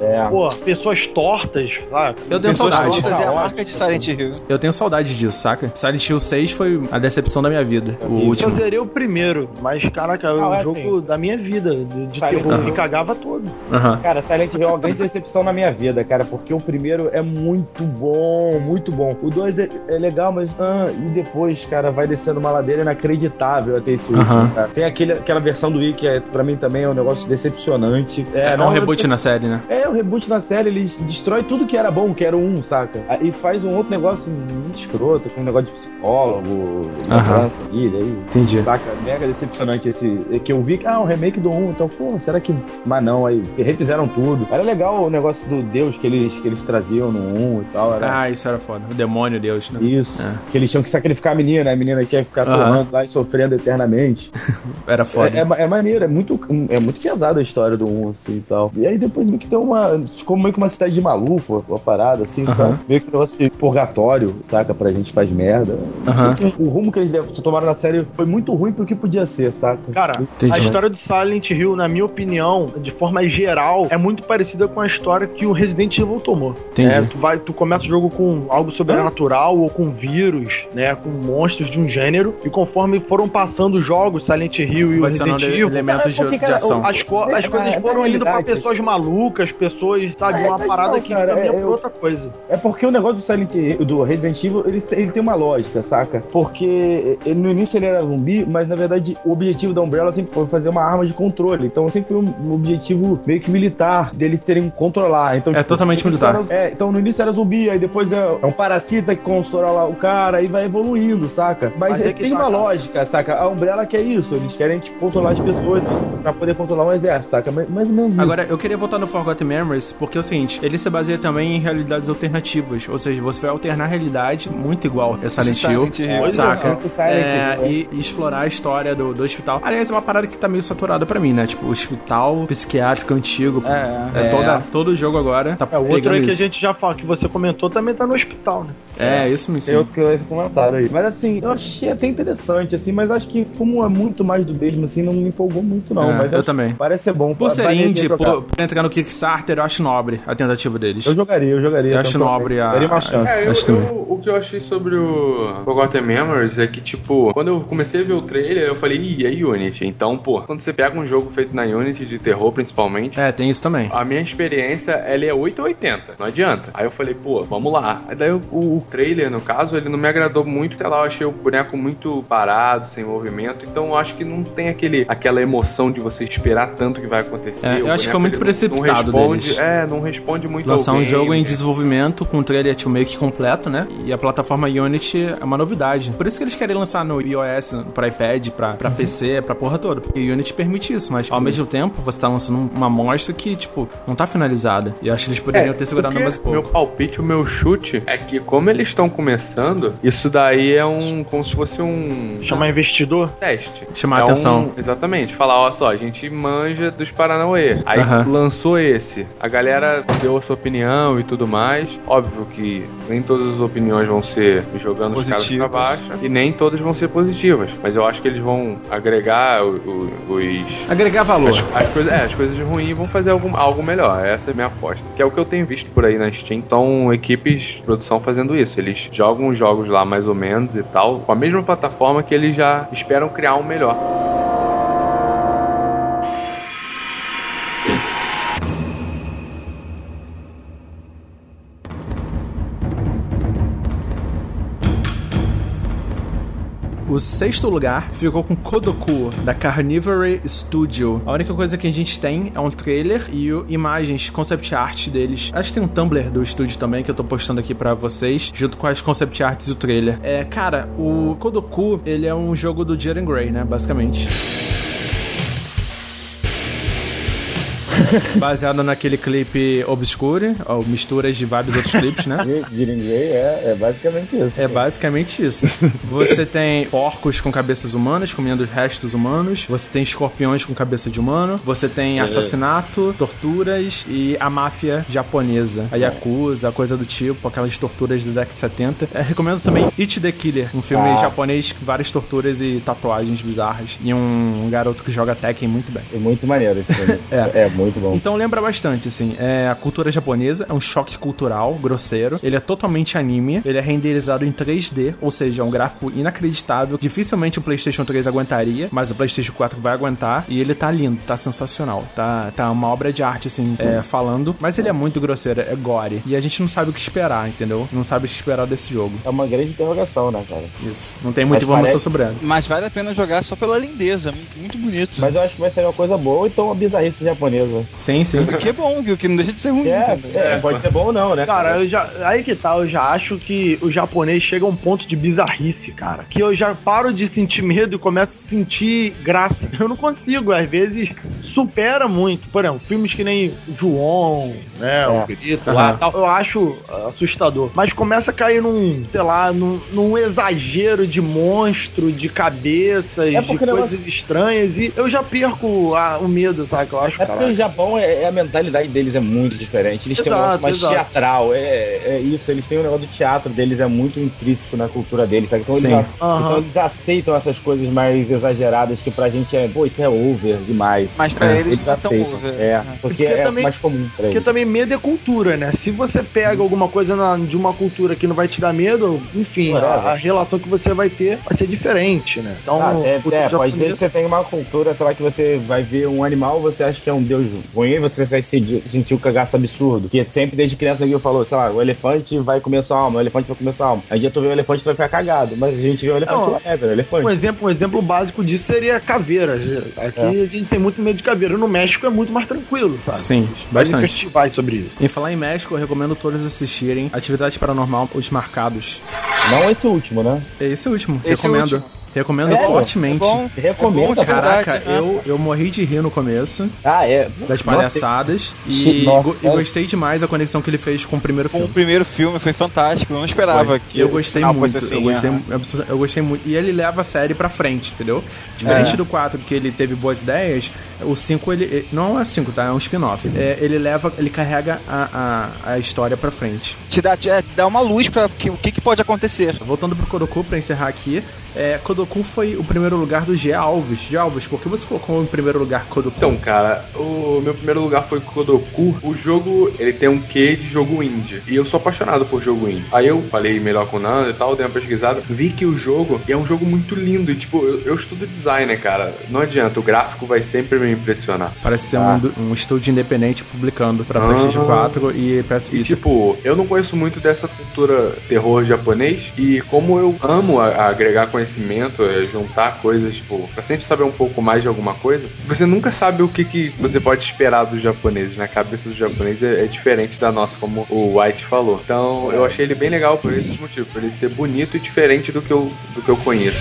[SPEAKER 2] É.
[SPEAKER 3] pô, pessoas tortas, sabe?
[SPEAKER 1] Eu tenho
[SPEAKER 5] Pessoas
[SPEAKER 1] saudade.
[SPEAKER 5] tortas é a marca de Silent Hill.
[SPEAKER 1] Eu tenho saudade disso, saca? Silent Hill 6 foi a decepção da minha vida. O
[SPEAKER 3] Eu
[SPEAKER 1] último.
[SPEAKER 3] zerei o primeiro, mas caraca, é um
[SPEAKER 2] é
[SPEAKER 3] jogo
[SPEAKER 2] assim.
[SPEAKER 3] da minha vida, de, de terror,
[SPEAKER 2] Hill.
[SPEAKER 3] me cagava todo.
[SPEAKER 1] Aham.
[SPEAKER 2] Cara, Silent Hill é uma grande decepção na minha vida, cara, porque o primeiro é muito bom, muito bom. O dois é, é legal, mas. Ah, e depois, cara, vai descendo uma ladeira inacreditável até esse último,
[SPEAKER 1] Aham.
[SPEAKER 2] cara. Tem aquele, aquela versão do Wii que é, pra mim também é um negócio decepcionante.
[SPEAKER 1] É,
[SPEAKER 2] não,
[SPEAKER 1] um reboot na série, né?
[SPEAKER 2] É, o reboot na série, eles destrói tudo que era bom, que era um, saca? E faz um outro negócio muito escroto, com um negócio de psicólogo,
[SPEAKER 1] Aham.
[SPEAKER 2] mudança, e daí.
[SPEAKER 1] Entendi.
[SPEAKER 2] Saca? Mega decepcionante esse. Que eu vi que, ah, um remake do 1, então, pô, será que. Mas não, aí refizeram tudo. Era legal o negócio do Deus que eles, que eles traziam no 1 e tal. Era...
[SPEAKER 1] Ah, isso era foda. O demônio, Deus, né?
[SPEAKER 2] Isso.
[SPEAKER 1] É.
[SPEAKER 2] Que eles tinham que sacrificar a menina, a menina quer ficar Torrando lá e sofrendo eternamente.
[SPEAKER 1] Era foda.
[SPEAKER 2] É, é, é maneiro, é muito, é muito pesada a história do 1, assim e tal. E aí depois meio que tem uma. Ficou meio que uma cidade de maluco, uma parada, assim, sabe? Meio que um negócio de purgatório, saca? Pra gente faz merda.
[SPEAKER 1] Aham.
[SPEAKER 2] O rumo que eles tomaram na série foi muito ruim pro que podia ser, saca?
[SPEAKER 3] Cara,
[SPEAKER 1] Entendi.
[SPEAKER 3] a história do Silent Hill, na minha opinião, de forma geral, é muito parecida com a história que o Resident Evil tomou.
[SPEAKER 1] Entendi.
[SPEAKER 3] É, tu, vai, tu começa o jogo com algo sobrenatural ou com vírus, né? Com monstros de um gênero. E conforme foram passando os jogos, Silent Hill e o Resident Evil,
[SPEAKER 1] elementos de,
[SPEAKER 2] É,
[SPEAKER 1] ação.
[SPEAKER 3] as, co- as
[SPEAKER 2] É,
[SPEAKER 3] coisas
[SPEAKER 2] na-
[SPEAKER 3] foram indo pra
[SPEAKER 2] realidade-
[SPEAKER 3] pessoas malucas, pessoas, sabe,
[SPEAKER 2] É,
[SPEAKER 3] uma parada
[SPEAKER 2] não,
[SPEAKER 3] que
[SPEAKER 2] cara,
[SPEAKER 3] caminha
[SPEAKER 2] é,
[SPEAKER 3] outra coisa.
[SPEAKER 2] É porque o negócio do Silent Hill, do Resident Evil, ele, ele tem uma lógica, saca? Porque ele- no início ele era zumbi, mas na verdade o objetivo da Umbrella sempre foi fazer uma arma de controle. Então sempre foi um, um objetivo meio que militar deles terem controlar. Então,
[SPEAKER 1] É totalmente
[SPEAKER 2] no início
[SPEAKER 1] militar.
[SPEAKER 2] era- é, então no início era zumbi, aí depois é, é um parasita que controla o cara e vai evoluindo, saca? Mas,
[SPEAKER 3] Mas
[SPEAKER 2] é,
[SPEAKER 3] é que
[SPEAKER 2] tem uma lógica, saca? A Umbrella quer isso, eles querem tipo, controlar as pessoas pra poder controlar um exército, saca? Mais, mais ou menos isso.
[SPEAKER 1] Agora, eu queria voltar no Forgotten Memories, porque é o seguinte, ele se baseia também em realidades alternativas, ou seja, você vai alternar a realidade muito igual a Silent Hill,
[SPEAKER 5] Silent
[SPEAKER 1] saca?
[SPEAKER 2] Silent
[SPEAKER 1] É,
[SPEAKER 2] Hill, né?
[SPEAKER 1] e, e explorar a história do, do hospital. Aliás, é uma parada que tá meio saturada pra mim, né? Tipo, o hospital psiquiátrico antigo.
[SPEAKER 5] É,
[SPEAKER 1] É, toda, todo jogo agora tá
[SPEAKER 3] É, o outro aí que a
[SPEAKER 1] isso.
[SPEAKER 3] gente já fala, que você comentou, também tá no hospital, né?
[SPEAKER 1] É, isso me
[SPEAKER 2] Tem
[SPEAKER 1] ensina.
[SPEAKER 2] outro que eu ia comentar aí. Mas assim, eu achei até interessante, assim, mas acho que como é muito mais do mesmo, assim, não me empolgou muito, não.
[SPEAKER 1] É,
[SPEAKER 2] mas
[SPEAKER 1] eu também.
[SPEAKER 2] Parece ser bom.
[SPEAKER 1] Por ser indie, por, por entrar no Kickstarter, eu acho nobre a tentativa deles.
[SPEAKER 2] Eu jogaria, eu jogaria.
[SPEAKER 1] Eu acho nobre a-
[SPEAKER 2] Daria uma chance.
[SPEAKER 6] É, eu,
[SPEAKER 1] Acho
[SPEAKER 6] eu- o que eu achei sobre o Forgotten Memories é que, tipo, quando eu comecei a ver o trailer, eu falei, ih, é Unity. Então, pô, quando você pega um jogo feito na Unity, de terror principalmente,
[SPEAKER 1] É, tem isso também.
[SPEAKER 6] a minha experiência, ela é 8 ou 80, não adianta. Aí eu falei, pô, vamos lá. Aí daí o, o trailer, no caso, ele não me agradou muito, sei lá, eu achei o boneco muito parado, sem movimento, então eu acho que não tem aquele, aquela emoção de você esperar tanto que vai acontecer.
[SPEAKER 1] É, eu acho que
[SPEAKER 6] boneco,
[SPEAKER 1] foi muito precipitado
[SPEAKER 6] não responde,
[SPEAKER 1] deles.
[SPEAKER 6] É, não responde muito
[SPEAKER 1] Lançar um jogo em desenvolvimento com um trailer to make completo, né? E a plataforma Unity é uma novidade. Por isso que eles querem lançar no iOS, pra iPad, pra, pra PC, pra porra toda. Porque Unity permite isso, mas ao mesmo tempo você tá lançando uma amostra que, tipo, não tá finalizada. E eu acho que eles poderiam ter segurado mais um pouco.
[SPEAKER 6] Meu palpite, o meu chute é que como eles estão começando, isso daí é um como se fosse um
[SPEAKER 3] Chamar investidor?
[SPEAKER 6] teste.
[SPEAKER 1] Chamar
[SPEAKER 6] É
[SPEAKER 1] a atenção.
[SPEAKER 6] um- exatamente. Falar, ó só, a gente manja dos Paranauê. Aí lançou esse. A galera deu a sua opinião e tudo mais. Óbvio que nem todas as opiniões vão ser jogando os caras pra
[SPEAKER 5] Positivas.
[SPEAKER 6] baixo. E nem todas vão ser positivas. Mas eu acho que eles vão agregar o- o- os.
[SPEAKER 1] Agregar valor.
[SPEAKER 6] As, as coisas, é, as coisas ruins vão fazer algo, algo melhor. Essa é a minha aposta. Que é o que eu tenho visto por aí na Steam. São equipes de produção fazendo isso. Eles jogam os jogos lá mais ou menos e tal, com a mesma plataforma que eles já esperam criar um melhor.
[SPEAKER 1] O sexto lugar ficou com Kodoku, da Carnivory Studio. A única coisa que a gente tem é um trailer e imagens, concept art deles. Acho que tem um Tumblr do estúdio também que eu tô postando aqui pra vocês, junto com as concept arts e o trailer. É, cara, o Kodoku, ele é um jogo do Jaren Grey, né, basicamente. Baseado naquele clipe Obscure, ou misturas de vários outros clipes, né?
[SPEAKER 2] Jiren Grey é, é basicamente isso.
[SPEAKER 1] É basicamente isso. Você tem porcos com cabeças humanas comendo os restos humanos. Você tem escorpiões com cabeça de humano. Você tem assassinato, torturas e a máfia japonesa. A Yakuza, coisa do tipo, aquelas torturas da década de 70. É, recomendo também It the Killer, um filme
[SPEAKER 2] Ah.
[SPEAKER 1] japonês com várias torturas e tatuagens bizarras. E um garoto que joga Tekken muito bem.
[SPEAKER 2] É muito maneiro esse filme.
[SPEAKER 1] É.
[SPEAKER 2] é muito bom.
[SPEAKER 1] Então lembra bastante, assim, é a cultura japonesa, é um choque cultural grosseiro. Ele é totalmente anime, ele é renderizado em 3D, ou seja, é um gráfico inacreditável. Dificilmente o PlayStation 3 aguentaria, mas o PlayStation 4 vai aguentar. E ele tá lindo, tá sensacional. Tá, tá uma obra de arte, assim, é, falando. Mas ele é muito grosseiro, é gore. E a gente não sabe o que esperar, entendeu? Não sabe o que esperar desse jogo.
[SPEAKER 2] É uma grande interrogação, né, cara?
[SPEAKER 1] Isso. Não tem muita
[SPEAKER 2] Mas
[SPEAKER 1] informação
[SPEAKER 2] parece-
[SPEAKER 1] sobre ela.
[SPEAKER 5] Mas vale a pena jogar só pela lindeza, muito, muito bonito.
[SPEAKER 2] Mas eu acho que vai ser uma coisa boa, então uma bizarrice japonesa.
[SPEAKER 1] Sim, sim.
[SPEAKER 5] Que é bom, que, que não deixa de ser ruim.
[SPEAKER 2] É,
[SPEAKER 5] também.
[SPEAKER 2] é, pode ser bom ou não, né?
[SPEAKER 3] Cara, eu já, aí que tá, eu já acho que o japonês chega a um ponto de bizarrice, cara. Que eu já paro de sentir medo e começo a sentir graça. Eu não consigo, às vezes supera muito. Por exemplo, filmes que nem João, né, o Grito lá tal, eu acho assustador. Mas começa a cair num, sei lá, num, num exagero de monstro, de cabeças,
[SPEAKER 2] É
[SPEAKER 3] de
[SPEAKER 2] porque
[SPEAKER 3] coisas
[SPEAKER 2] negócio-
[SPEAKER 3] estranhas e eu já perco a- o medo, sabe? Que eu acho,
[SPEAKER 2] É porque o Ja- Japão é, é a mentalidade deles é muito diferente. Eles têm um
[SPEAKER 3] Exato,
[SPEAKER 2] negócio mais
[SPEAKER 3] exato.
[SPEAKER 2] teatral. É, é isso, eles têm um negócio do teatro deles, é muito intrínseco na cultura deles, sabe? Então, eles, então eles aceitam essas coisas mais exageradas que pra gente é, pô, isso é over demais.
[SPEAKER 5] Mas pra
[SPEAKER 1] É,
[SPEAKER 5] eles é tão
[SPEAKER 2] aceitam.
[SPEAKER 5] over.
[SPEAKER 2] É, porque,
[SPEAKER 3] Porque
[SPEAKER 2] é
[SPEAKER 3] também-
[SPEAKER 2] mais comum pra
[SPEAKER 3] Porque
[SPEAKER 2] eles.
[SPEAKER 3] também medo é cultura, né? Se você pega alguma coisa na- de uma cultura que não vai te dar medo, enfim, a, a relação que você vai ter vai ser diferente, né? Então,
[SPEAKER 2] Ah, é, é, pode que você tem uma cultura, sei lá, que você vai ver um animal, você acha que é um deus ruim, você vai se- sentir o cagaço absurdo. Que sempre desde criança alguém falou, sei lá, o elefante vai comer sua alma, o elefante vai comer sua alma. Aí dia tu vê o elefante, tu vai ficar cagado. Mas a gente vê o elefante,
[SPEAKER 3] Não.
[SPEAKER 2] é, velho, elefante.
[SPEAKER 3] Um exemplo, um exemplo básico disso seria caveira. Aqui a gente tem muito medo de caveira. No México é muito mais tranquilo, sabe?
[SPEAKER 1] Sim, bastante.
[SPEAKER 3] festivais sobre isso.
[SPEAKER 1] Em falar em México, eu recomendo todos assistirem Atividade Paranormal, Os Marcados.
[SPEAKER 2] Não esse último, né?
[SPEAKER 1] É esse último,
[SPEAKER 5] Esse
[SPEAKER 1] recomendo.
[SPEAKER 5] último.
[SPEAKER 1] Recomendo
[SPEAKER 2] Sério?
[SPEAKER 1] fortemente.
[SPEAKER 5] É.
[SPEAKER 2] Recomendo,
[SPEAKER 5] É
[SPEAKER 1] Caraca,
[SPEAKER 5] verdade, né?
[SPEAKER 1] eu, eu morri de rir no começo
[SPEAKER 2] Ah, é.
[SPEAKER 1] das
[SPEAKER 2] Nossa,
[SPEAKER 1] palhaçadas
[SPEAKER 2] Che-
[SPEAKER 1] e,
[SPEAKER 2] nossa,
[SPEAKER 1] go- e gostei demais da conexão que ele fez com o primeiro
[SPEAKER 5] Com o
[SPEAKER 1] filme.
[SPEAKER 5] primeiro filme foi fantástico. Eu não esperava
[SPEAKER 1] Foi.
[SPEAKER 5] que
[SPEAKER 1] eu gostei
[SPEAKER 5] final
[SPEAKER 1] muito,
[SPEAKER 5] fosse assim.
[SPEAKER 1] eu, gostei, absurda- eu gostei muito. E ele leva a série pra frente, entendeu? Diferente
[SPEAKER 5] É.
[SPEAKER 1] do 4, que ele teve boas ideias, o 5, ele. Não é 5, tá? É um spin-off. É, ele leva, ele carrega a, a, a história pra frente.
[SPEAKER 5] Te dá, te dá uma luz pra que, o que, que pode acontecer.
[SPEAKER 1] Voltando pro Kodoku, pra encerrar aqui, é, Kodoku foi o primeiro lugar do G. Alves. G. Alves, por que você colocou em primeiro lugar Kodoku?
[SPEAKER 6] Então, cara, o meu primeiro lugar foi Kodoku. O jogo, ele tem um quê de jogo indie. E eu sou apaixonado por jogo indie. Aí eu falei melhor com o Nando e tal, dei uma pesquisada. Vi que o jogo é um jogo muito lindo. E, tipo, eu, eu estudo design, né, cara? Não adianta, o gráfico vai sempre me impressionar.
[SPEAKER 1] Parece ser
[SPEAKER 2] Ah.
[SPEAKER 1] um, um estúdio independente publicando pra
[SPEAKER 6] Ah.
[SPEAKER 1] PlayStation 4 e PS
[SPEAKER 6] E
[SPEAKER 1] Vita.
[SPEAKER 6] tipo, eu não conheço muito dessa cultura terror japonês e como eu amo a- a agregar conhecimento, é, juntar coisas, tipo, pra sempre saber um pouco mais de alguma coisa, você nunca sabe o que, que você pode esperar dos japoneses, né? A cabeça dos japoneses é, é diferente da nossa, como o White falou. Então, eu achei ele bem legal por esses motivos, por ele ser bonito e diferente do que eu, do que eu conheço.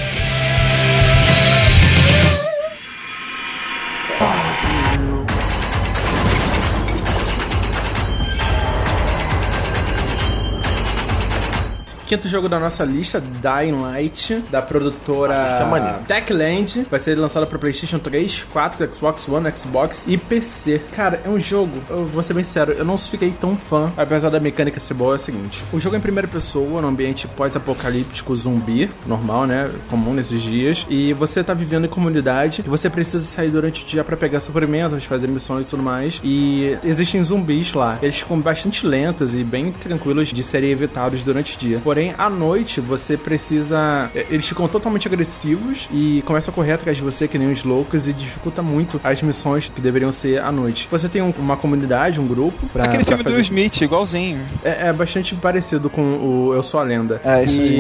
[SPEAKER 1] Quinto jogo da nossa lista, Dying Light, da produtora
[SPEAKER 3] Ah, é.
[SPEAKER 1] Techland. Vai ser lançado para PlayStation 3, 4, Xbox One, Xbox e PC. Cara, é um jogo, eu vou ser bem sincero, eu não fiquei tão fã, apesar da mecânica ser boa, é o seguinte. O jogo é em primeira pessoa, num ambiente pós-apocalíptico zumbi, normal, né? Comum nesses dias. E você tá vivendo em comunidade e você precisa sair durante o dia para pegar suprimentos, fazer missões e tudo mais. E existem zumbis lá. Eles ficam bastante lentos e bem tranquilos de serem evitados durante o dia. Porém, à noite você precisa. eh, Eles ficam totalmente agressivos e começam a correr atrás de você que nem os loucos e dificulta muito as missões que deveriam ser à noite. Você tem um- uma comunidade, um grupo pra.
[SPEAKER 5] Aquele
[SPEAKER 1] pra
[SPEAKER 5] filme do
[SPEAKER 1] fazer-
[SPEAKER 5] Smith, igualzinho.
[SPEAKER 1] É, é bastante parecido com o Eu Sou a Lenda.
[SPEAKER 5] É, isso.
[SPEAKER 1] E-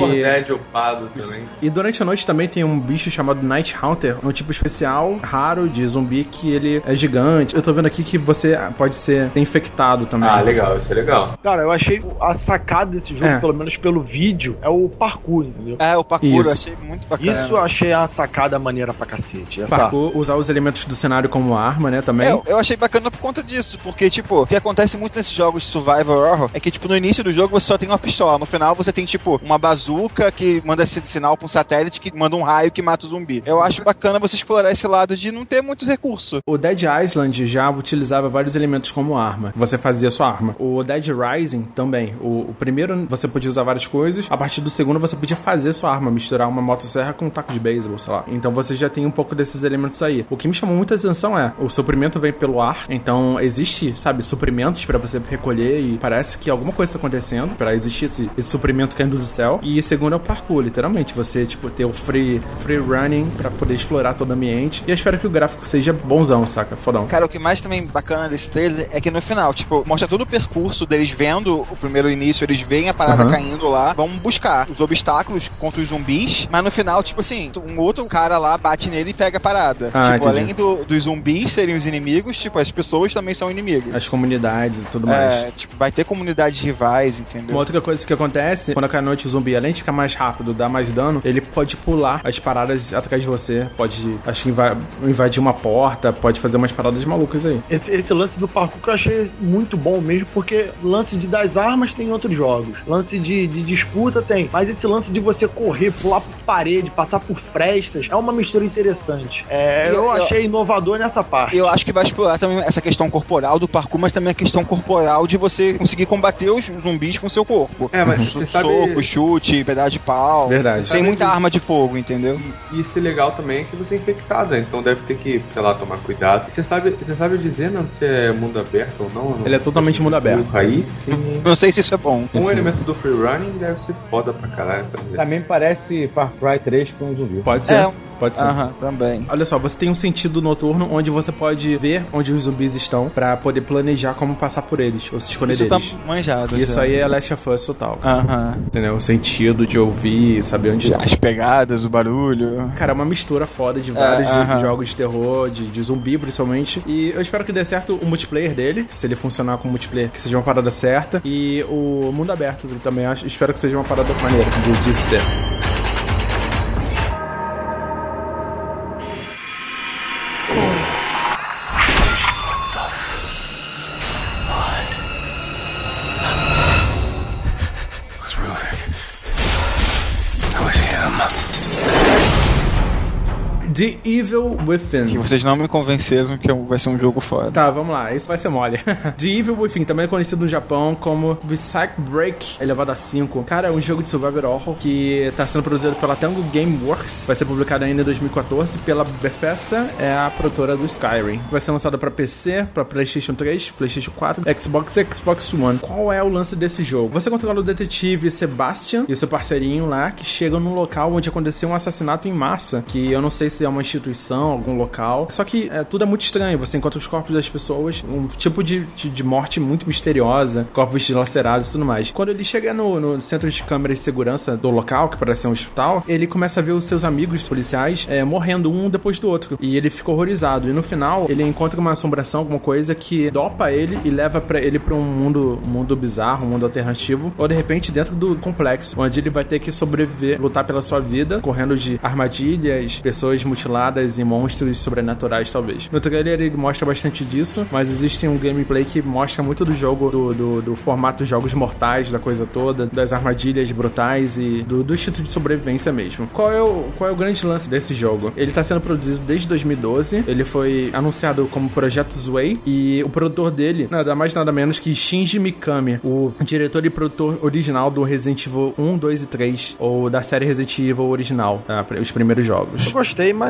[SPEAKER 6] upado também.
[SPEAKER 1] e durante a noite também tem um bicho chamado Night Hunter, um tipo especial, raro, de zumbi, que ele é gigante. Eu tô vendo aqui que você pode ser infectado também.
[SPEAKER 6] Ah, legal, isso é legal.
[SPEAKER 3] Cara, eu achei a sacada desse jogo,
[SPEAKER 1] É.
[SPEAKER 3] pelo menos pelo vídeo, é o parkour, entendeu?
[SPEAKER 5] É, o parkour eu
[SPEAKER 1] Isso.
[SPEAKER 5] achei muito bacana.
[SPEAKER 3] Isso eu achei a sacada maneira pra cacete. Essa...
[SPEAKER 1] Parkour, usar os elementos do cenário como arma, né, também.
[SPEAKER 5] É, eu- eu achei bacana por conta disso, porque, tipo, o que acontece muito nesses jogos de survival horror é que, tipo, no início do jogo você só tem uma pistola, no final você tem, tipo, uma bazuca que manda esse sinal pra um satélite que manda um raio que mata o zumbi. Eu acho bacana você explorar esse lado de não ter muitos recursos.
[SPEAKER 1] O Dead Island já utilizava vários elementos como arma. Você fazia sua arma. O Dead Rising também. O, o primeiro você podia usar várias coisas. A partir do segundo você podia fazer sua arma, misturar uma motosserra com um taco de beisebol, sei lá. Então você já tem um pouco desses elementos aí. O que me chamou muita atenção é o suprimento vem pelo ar. Então existe, sabe, suprimentos pra você recolher e parece que alguma coisa tá acontecendo pra existir esse, esse suprimento caindo do céu. E segundo é o parkour, literalmente. Você, tipo, ter o free, free running pra poder explorar todo o ambiente. E eu espero que o gráfico seja bonzão, saca? Fodão.
[SPEAKER 5] Cara, o que mais também bacana desse trailer é que no final, tipo, mostra todo o percurso deles vendo o primeiro início, eles veem a parada
[SPEAKER 1] Aham.
[SPEAKER 5] caindo lá, vão buscar os obstáculos contra os zumbis, mas no final, tipo assim, um outro cara lá bate nele e pega a parada.
[SPEAKER 1] Ah,
[SPEAKER 5] tipo,
[SPEAKER 1] entendi.
[SPEAKER 5] além do- dos zumbis serem os inimigos, tipo, as pessoas também são inimigos.
[SPEAKER 1] As comunidades e tudo mais.
[SPEAKER 5] É, tipo, vai ter comunidades rivais,
[SPEAKER 1] Uma
[SPEAKER 5] entendeu?
[SPEAKER 1] outra coisa que acontece, quando cai à noite o zumbi, além de ficar mais rápido, dar mais dano, ele pode pular as paradas atrás de você. Pode, acho que inva- invadir uma porta, pode fazer umas paradas malucas aí.
[SPEAKER 3] Esse, esse lance do parkour que eu achei muito bom mesmo, porque lance de das armas tem em outros jogos. Lance de, de disputa, tem. Mas esse lance de você correr, pular por parede, passar por frestas, é uma mistura interessante. É, eu,
[SPEAKER 5] Eu- eu-
[SPEAKER 3] achei inovador nessa parte.
[SPEAKER 5] Eu acho que vai explorar também essa questão corporal do parkour, mas também a questão corporal de você conseguir combater os zumbis com seu corpo.
[SPEAKER 6] É, mas
[SPEAKER 5] So-
[SPEAKER 6] você sabe-
[SPEAKER 5] Soco, chute, pedaço de pau.
[SPEAKER 1] Verdade.
[SPEAKER 5] Sem muita
[SPEAKER 6] que-
[SPEAKER 5] arma de fogo, entendeu?
[SPEAKER 6] E isso é legal também é que você é infectado, né? então deve ter que, sei lá, tomar cuidado. Você sabe, você sabe dizer não se é mundo aberto ou não?
[SPEAKER 1] Ele é totalmente mundo aberto.
[SPEAKER 6] Aí sim.
[SPEAKER 5] Não sei se isso é bom.
[SPEAKER 6] Um
[SPEAKER 1] Sim.
[SPEAKER 6] elemento do free running deve ser foda pra caralho. Pra dizer.
[SPEAKER 2] Também parece Far Cry 3 com zumbi.
[SPEAKER 1] Pode ser.
[SPEAKER 5] É.
[SPEAKER 1] Pode ser.
[SPEAKER 5] Aham, também.
[SPEAKER 1] Olha só, você tem um sentido noturno onde você pode ver onde os zumbis estão pra poder planejar como passar por eles, ou se esconder
[SPEAKER 5] Isso tá
[SPEAKER 1] deles.
[SPEAKER 5] manjado.
[SPEAKER 1] Isso
[SPEAKER 5] já.
[SPEAKER 1] aí é Last of Us total.
[SPEAKER 5] Aham.
[SPEAKER 1] Entendeu? O sentido de ouvir, saber onde estão.
[SPEAKER 5] As pegadas, o barulho.
[SPEAKER 1] Cara, é uma mistura foda de vários
[SPEAKER 5] aham.
[SPEAKER 1] jogos de terror, de, de zumbi principalmente. E eu espero que dê certo o multiplayer dele, se ele funcionar com multiplayer, que seja uma parada certa. E o mundo aberto também acho, espero que seja uma parada maneira de, de se ter. The Evil
[SPEAKER 5] Que
[SPEAKER 1] Within.
[SPEAKER 5] vocês não me convenceram que vai ser um jogo foda.
[SPEAKER 1] Tá, vamos lá, isso vai ser mole. The Evil Within, também é conhecido no Japão como Psych Break, elevado a 5. Cara, é um jogo de survival horror que tá sendo produzido pela Tango Gameworks. Vai ser publicado ainda em 2014 pela Bethesda, é a produtora do Skyrim. Vai ser lançado pra PC, pra PlayStation 3, PlayStation 4, Xbox e Xbox One. Qual é o lance desse jogo? Você controla o detetive Sebastian e o seu parceirinho lá que chegam num local onde aconteceu um assassinato em massa, que eu não sei se é uma instituição, algum local. Só que é, tudo é muito estranho. Você encontra os corpos das pessoas, um tipo de, de, de morte muito misteriosa, corpos dilacerados e tudo mais. Quando ele chega no, no centro de câmera de segurança do local, que parece um hospital, ele começa a ver os seus amigos policiais é, morrendo um depois do outro. E ele fica horrorizado. E no final, ele encontra uma assombração, alguma coisa que dopa ele e leva para ele pra um mundo, mundo bizarro, um mundo alternativo, ou de repente dentro do complexo, onde ele vai ter que sobreviver, lutar pela sua vida, correndo de armadilhas, pessoas mutiladas e monstros sobrenaturais, talvez. No trailer ele mostra bastante disso, mas existe um gameplay que mostra muito do jogo, do, do, do formato dos jogos mortais, da coisa toda, das armadilhas brutais e do, do instinto de sobrevivência mesmo. Qual é, o, qual é o grande lance desse jogo? Ele tá sendo produzido desde 2012, ele foi anunciado como Projeto Zway e o produtor dele, nada mais nada menos que Shinji Mikami, o diretor e produtor original do Resident Evil 1, 2 e 3, ou da série Resident Evil original, tá? os primeiros jogos.
[SPEAKER 3] Eu gostei, mas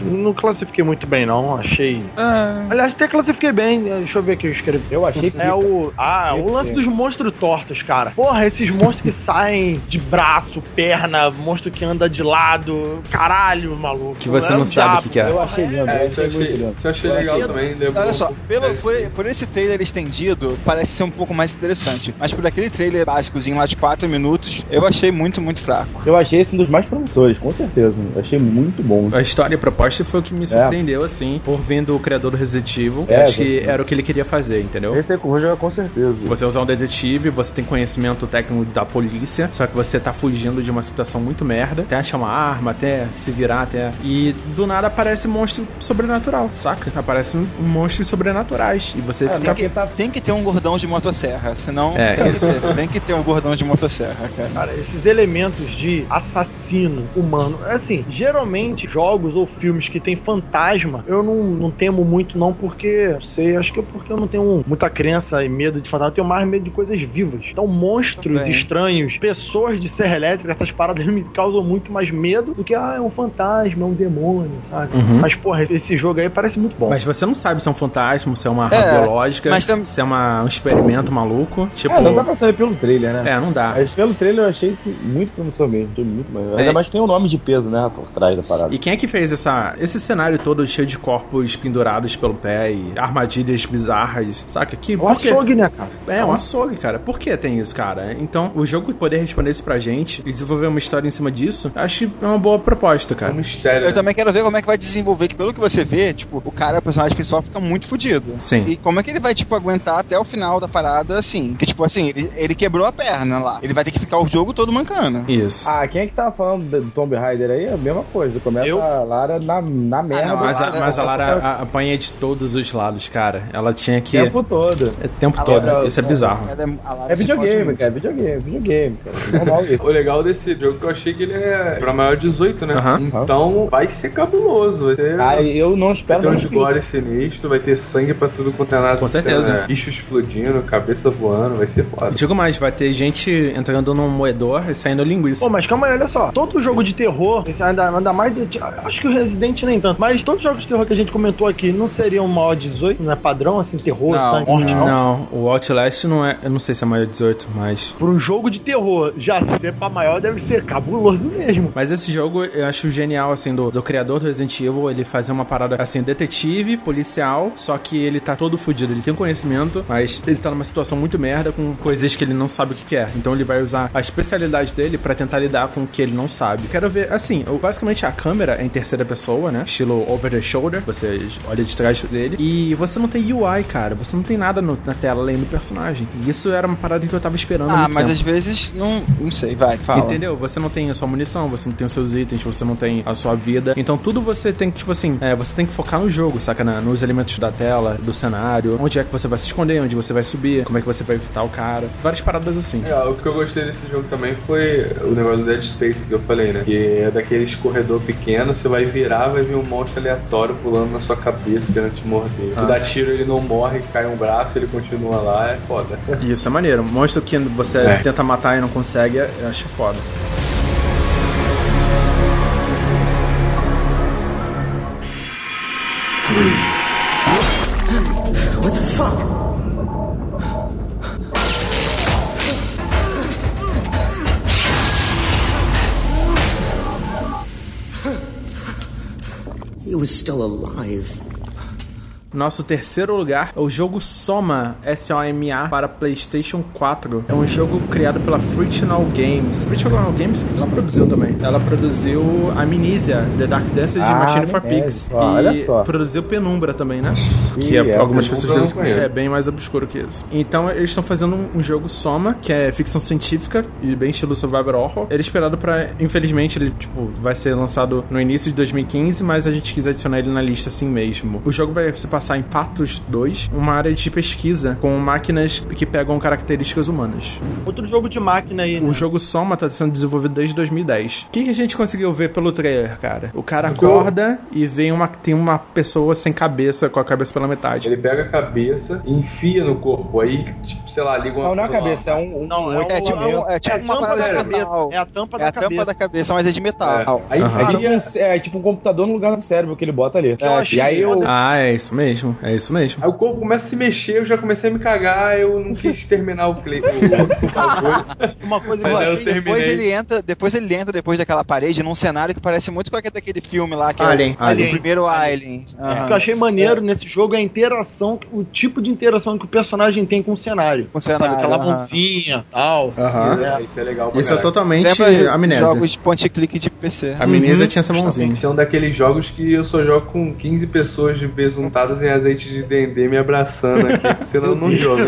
[SPEAKER 3] não classifiquei muito bem, não. Achei.
[SPEAKER 5] Ah,
[SPEAKER 3] Aliás, até classifiquei bem. Deixa eu ver aqui, eu escrevi.
[SPEAKER 2] Eu achei que.
[SPEAKER 3] É o. Ah, o lance dos monstros tortos, cara. Porra, esses monstros que saem de braço, perna, monstro que anda de lado. Caralho, maluco.
[SPEAKER 1] Que você
[SPEAKER 3] É
[SPEAKER 1] não
[SPEAKER 3] um
[SPEAKER 1] sabe o que, que é.
[SPEAKER 2] Eu achei lindo,
[SPEAKER 6] É,
[SPEAKER 2] eu
[SPEAKER 6] isso eu
[SPEAKER 2] achei muito
[SPEAKER 6] achei,
[SPEAKER 2] lindo.
[SPEAKER 6] isso eu achei legal também. lembrou
[SPEAKER 5] Olha só,
[SPEAKER 6] um pouco-
[SPEAKER 5] pelo,
[SPEAKER 6] é,
[SPEAKER 5] por, por esse trailer estendido, parece ser um pouco mais interessante. Mas por aquele trailer básicozinho lá de 4 minutos, eu achei muito, muito fraco.
[SPEAKER 2] Eu achei esse um dos mais promissores, com certeza. Eu achei muito bom.
[SPEAKER 1] A história e proposta foi o que me surpreendeu, assim, por vindo o criador do Resident Evil.
[SPEAKER 2] É,
[SPEAKER 1] acho que era o que ele queria fazer, entendeu?
[SPEAKER 2] Esse é com certeza.
[SPEAKER 1] Você usar um detetive, você tem conhecimento técnico da polícia, só que você tá fugindo de uma situação muito merda, até achar uma arma, até se virar, até. E do nada aparece monstro sobrenatural, saca? Aparece um, um monstros sobrenaturais. E você
[SPEAKER 2] É,
[SPEAKER 1] fica.
[SPEAKER 2] porque tá
[SPEAKER 5] Tem que ter um gordão de motosserra, senão
[SPEAKER 1] É,
[SPEAKER 5] tem, que ter, tem que ter um gordão de motosserra, cara.
[SPEAKER 3] Cara, esses elementos de assassino humano, assim, geralmente jogos ou filmes que tem fantasma, eu não, não temo muito não porque, não sei, acho que é porque eu não tenho muita crença e medo de fantasma, eu tenho mais medo de coisas vivas. Então, monstros
[SPEAKER 5] Também.
[SPEAKER 3] estranhos, pessoas de serra elétrica, essas paradas me causam muito mais medo do que, ah, é um fantasma, é um demônio, sabe?
[SPEAKER 1] Uhum.
[SPEAKER 3] Mas, porra, esse jogo aí parece muito bom.
[SPEAKER 1] Mas você não sabe se é um fantasma, se é uma arma
[SPEAKER 5] É,
[SPEAKER 1] biológica,
[SPEAKER 5] mas tam-
[SPEAKER 1] se é uma- um experimento maluco. Tipo.
[SPEAKER 2] É, não dá pra saber pelo trailer, né?
[SPEAKER 1] É, não dá.
[SPEAKER 2] Mas pelo trailer eu achei que muito promissor mesmo. Muito mais.
[SPEAKER 1] É.
[SPEAKER 2] Ainda mais que tem um nome de peso, né? Por trás da parada.
[SPEAKER 1] E quem é que fez essa, esse cenário todo cheio de corpos pendurados pelo pé e armadilhas bizarras, saca? Que,
[SPEAKER 3] o
[SPEAKER 1] por quê?
[SPEAKER 3] açougue, né, cara?
[SPEAKER 1] É, um açougue, cara. Por que tem isso, cara? Então, o jogo poder responder isso pra gente e desenvolver uma história em cima disso, acho que é uma boa proposta,
[SPEAKER 6] É
[SPEAKER 1] cara.
[SPEAKER 6] um mistério.
[SPEAKER 5] Eu
[SPEAKER 6] né?
[SPEAKER 5] também quero ver como é que vai desenvolver, que pelo que você vê, tipo, o cara, o personagem principal fica muito fudido.
[SPEAKER 1] Sim.
[SPEAKER 5] E como é que ele vai, tipo, aguentar até o final da parada, assim? Que, tipo, assim, ele, ele quebrou a perna lá. Ele vai ter que ficar o jogo todo mancando.
[SPEAKER 1] Isso.
[SPEAKER 2] Ah, quem é que tava falando do Tomb Raider aí? É a mesma coisa. Começa
[SPEAKER 3] Eu?
[SPEAKER 2] a a Lara na, na merda.
[SPEAKER 1] Mas a,
[SPEAKER 5] Lara-
[SPEAKER 1] mas a Lara a- apanha de todos os lados, cara. Ela tinha que.
[SPEAKER 2] O tempo todo.
[SPEAKER 1] É, o tempo
[SPEAKER 5] A
[SPEAKER 1] todo.
[SPEAKER 2] Lara-
[SPEAKER 1] Isso é bizarro.
[SPEAKER 5] Ela é, Lara
[SPEAKER 2] É
[SPEAKER 5] fode
[SPEAKER 2] videogame, cara. É videogame, é videogame, cara. Normal isso.
[SPEAKER 6] O legal desse jogo é que eu achei que ele é pra maior de 18, né? Então vai ser cabuloso. Vai ter,
[SPEAKER 2] Ah, eu não
[SPEAKER 6] vai
[SPEAKER 2] espero
[SPEAKER 6] ter um de
[SPEAKER 2] que isso.
[SPEAKER 6] gore sinistro, vai ter sangue pra tudo quanto é nada.
[SPEAKER 1] Com certeza.
[SPEAKER 6] Cena, Bicho explodindo, cabeça voando, vai ser foda.
[SPEAKER 1] Digo mais, vai ter gente entrando num moedor e saindo linguiça.
[SPEAKER 3] Pô, mas calma aí, olha só. Todo jogo de terror, esse ainda, ainda mais. Acho que o Resident nem tanto, mas todos os jogos de terror que a gente comentou aqui não seriam maior de 18, não é padrão, assim, terror,
[SPEAKER 5] Não,
[SPEAKER 3] sangue, não.
[SPEAKER 1] Não, o Outlast não é. Eu não sei se é maior de 18, mas.
[SPEAKER 3] Pra um jogo de terror já ser pra maior deve ser cabuloso mesmo.
[SPEAKER 1] Mas esse jogo eu acho genial, assim, do, do criador do Resident Evil, ele fazer uma parada assim, detetive, policial, só que ele tá todo fudido. Ele tem um conhecimento, mas ele tá numa situação muito merda com coisas que ele não sabe o que é. Então ele vai usar a especialidade dele pra tentar lidar com o que ele não sabe. Quero ver, assim, basicamente a câmera é terceira pessoa, né? Estilo over the shoulder, você olha de trás dele. E você não tem UI, cara. Você não tem nada no- na tela além do personagem. E isso era uma parada que eu tava esperando.
[SPEAKER 5] Ah, mas
[SPEAKER 1] tempo.
[SPEAKER 5] às vezes não. Não sei, vai, fala.
[SPEAKER 1] Entendeu? Você não tem a sua munição, você não tem os seus itens, você não tem a sua vida. Então tudo você tem que, tipo assim, é, você tem que focar no jogo, saca? Na- nos elementos da tela, do cenário, onde é que você vai se esconder, onde você vai subir, como é que você vai evitar o cara. Várias paradas assim.
[SPEAKER 6] É, o que eu gostei desse jogo também foi o negócio do Dead Space que eu falei, né? Que é daqueles corredor pequeno, você vai virar, vai vir um monstro aleatório pulando na sua cabeça, querendo te morder.
[SPEAKER 1] Ah.
[SPEAKER 6] Tu dá tiro, ele não morre, cai um braço, ele continua lá, é foda.
[SPEAKER 1] E isso é maneiro. Monstro que você
[SPEAKER 6] É.
[SPEAKER 1] tenta matar e não consegue, eu acho foda.
[SPEAKER 9] What the fuck? He was still alive.
[SPEAKER 1] Nosso terceiro lugar é o jogo Soma, S-O-M-A, para PlayStation 4. É um jogo criado pela Frictional Games. Frictional Games, o que ela produziu também? Ela produziu Amnesia, The Dark Dances de
[SPEAKER 2] Ah,
[SPEAKER 1] Machine for. Pigs. E
[SPEAKER 2] olha só.
[SPEAKER 1] produziu Penumbra também, né? Que é,
[SPEAKER 2] é,
[SPEAKER 1] algumas pessoas dizem é bem mais obscuro que isso. Então eles estão fazendo um, um jogo Soma, que é ficção científica e bem estilo survival horror. Ele é esperado pra, infelizmente, ele tipo vai ser lançado no início de 2015, mas a gente quis adicionar ele na lista assim mesmo. O jogo vai se passar em Patos 2, uma área de pesquisa com máquinas que pegam características humanas.
[SPEAKER 3] Outro jogo de máquina aí, né?
[SPEAKER 1] O jogo Soma tá sendo desenvolvido desde 2010. O que, que a gente conseguiu ver pelo trailer, cara? O cara acorda e vem uma, tem uma pessoa sem cabeça, com a cabeça pela metade.
[SPEAKER 6] Ele pega a cabeça e enfia no corpo, aí, tipo, sei lá, liga uma
[SPEAKER 2] Não, não é a cabeça, é um.
[SPEAKER 3] Não, é,
[SPEAKER 2] um
[SPEAKER 3] um-
[SPEAKER 5] É tipo, é tipo
[SPEAKER 3] é a
[SPEAKER 5] uma
[SPEAKER 3] tampa
[SPEAKER 5] parada
[SPEAKER 3] da
[SPEAKER 5] de
[SPEAKER 3] cabeça.
[SPEAKER 5] metal.
[SPEAKER 3] É a tampa
[SPEAKER 5] É
[SPEAKER 3] da
[SPEAKER 5] a tampa
[SPEAKER 3] cabeça.
[SPEAKER 5] da cabeça, mas é de metal.
[SPEAKER 6] É. Aí, aí
[SPEAKER 2] É tipo,
[SPEAKER 6] é-
[SPEAKER 2] um, é tipo um computador no lugar do cérebro que ele bota ali.
[SPEAKER 3] Eu achei
[SPEAKER 2] e aí eu.
[SPEAKER 1] Ah, é isso mesmo. É isso mesmo.
[SPEAKER 6] Aí o corpo começa a se mexer, eu já comecei a me cagar, eu não quis terminar o play. O, o.
[SPEAKER 3] Uma coisa que
[SPEAKER 6] Mas
[SPEAKER 3] eu achei...
[SPEAKER 5] Depois ele entra, depois ele entra depois daquela parede num cenário que parece muito com aquele daquele filme lá que
[SPEAKER 1] Alien,
[SPEAKER 5] é o,
[SPEAKER 1] Alien.
[SPEAKER 5] o primeiro Alien.
[SPEAKER 3] O
[SPEAKER 5] Aham.
[SPEAKER 3] que eu achei maneiro nesse jogo é a interação, o tipo de interação que o personagem tem com o cenário.
[SPEAKER 5] Com o
[SPEAKER 3] Sabe,
[SPEAKER 5] cenário,
[SPEAKER 3] aquela
[SPEAKER 5] aham.
[SPEAKER 3] mãozinha tal.
[SPEAKER 1] Aham.
[SPEAKER 6] É, isso é legal pra
[SPEAKER 1] Isso é totalmente
[SPEAKER 5] Lembra
[SPEAKER 1] amnésia.
[SPEAKER 5] jogos point click de PC.
[SPEAKER 1] A amnésia
[SPEAKER 3] Uhum.
[SPEAKER 1] tinha essa mãozinha.
[SPEAKER 6] São daqueles jogos que eu só jogo com 15 pessoas de besuntadas em azeite de dendê me abraçando aqui, senão eu não jogo.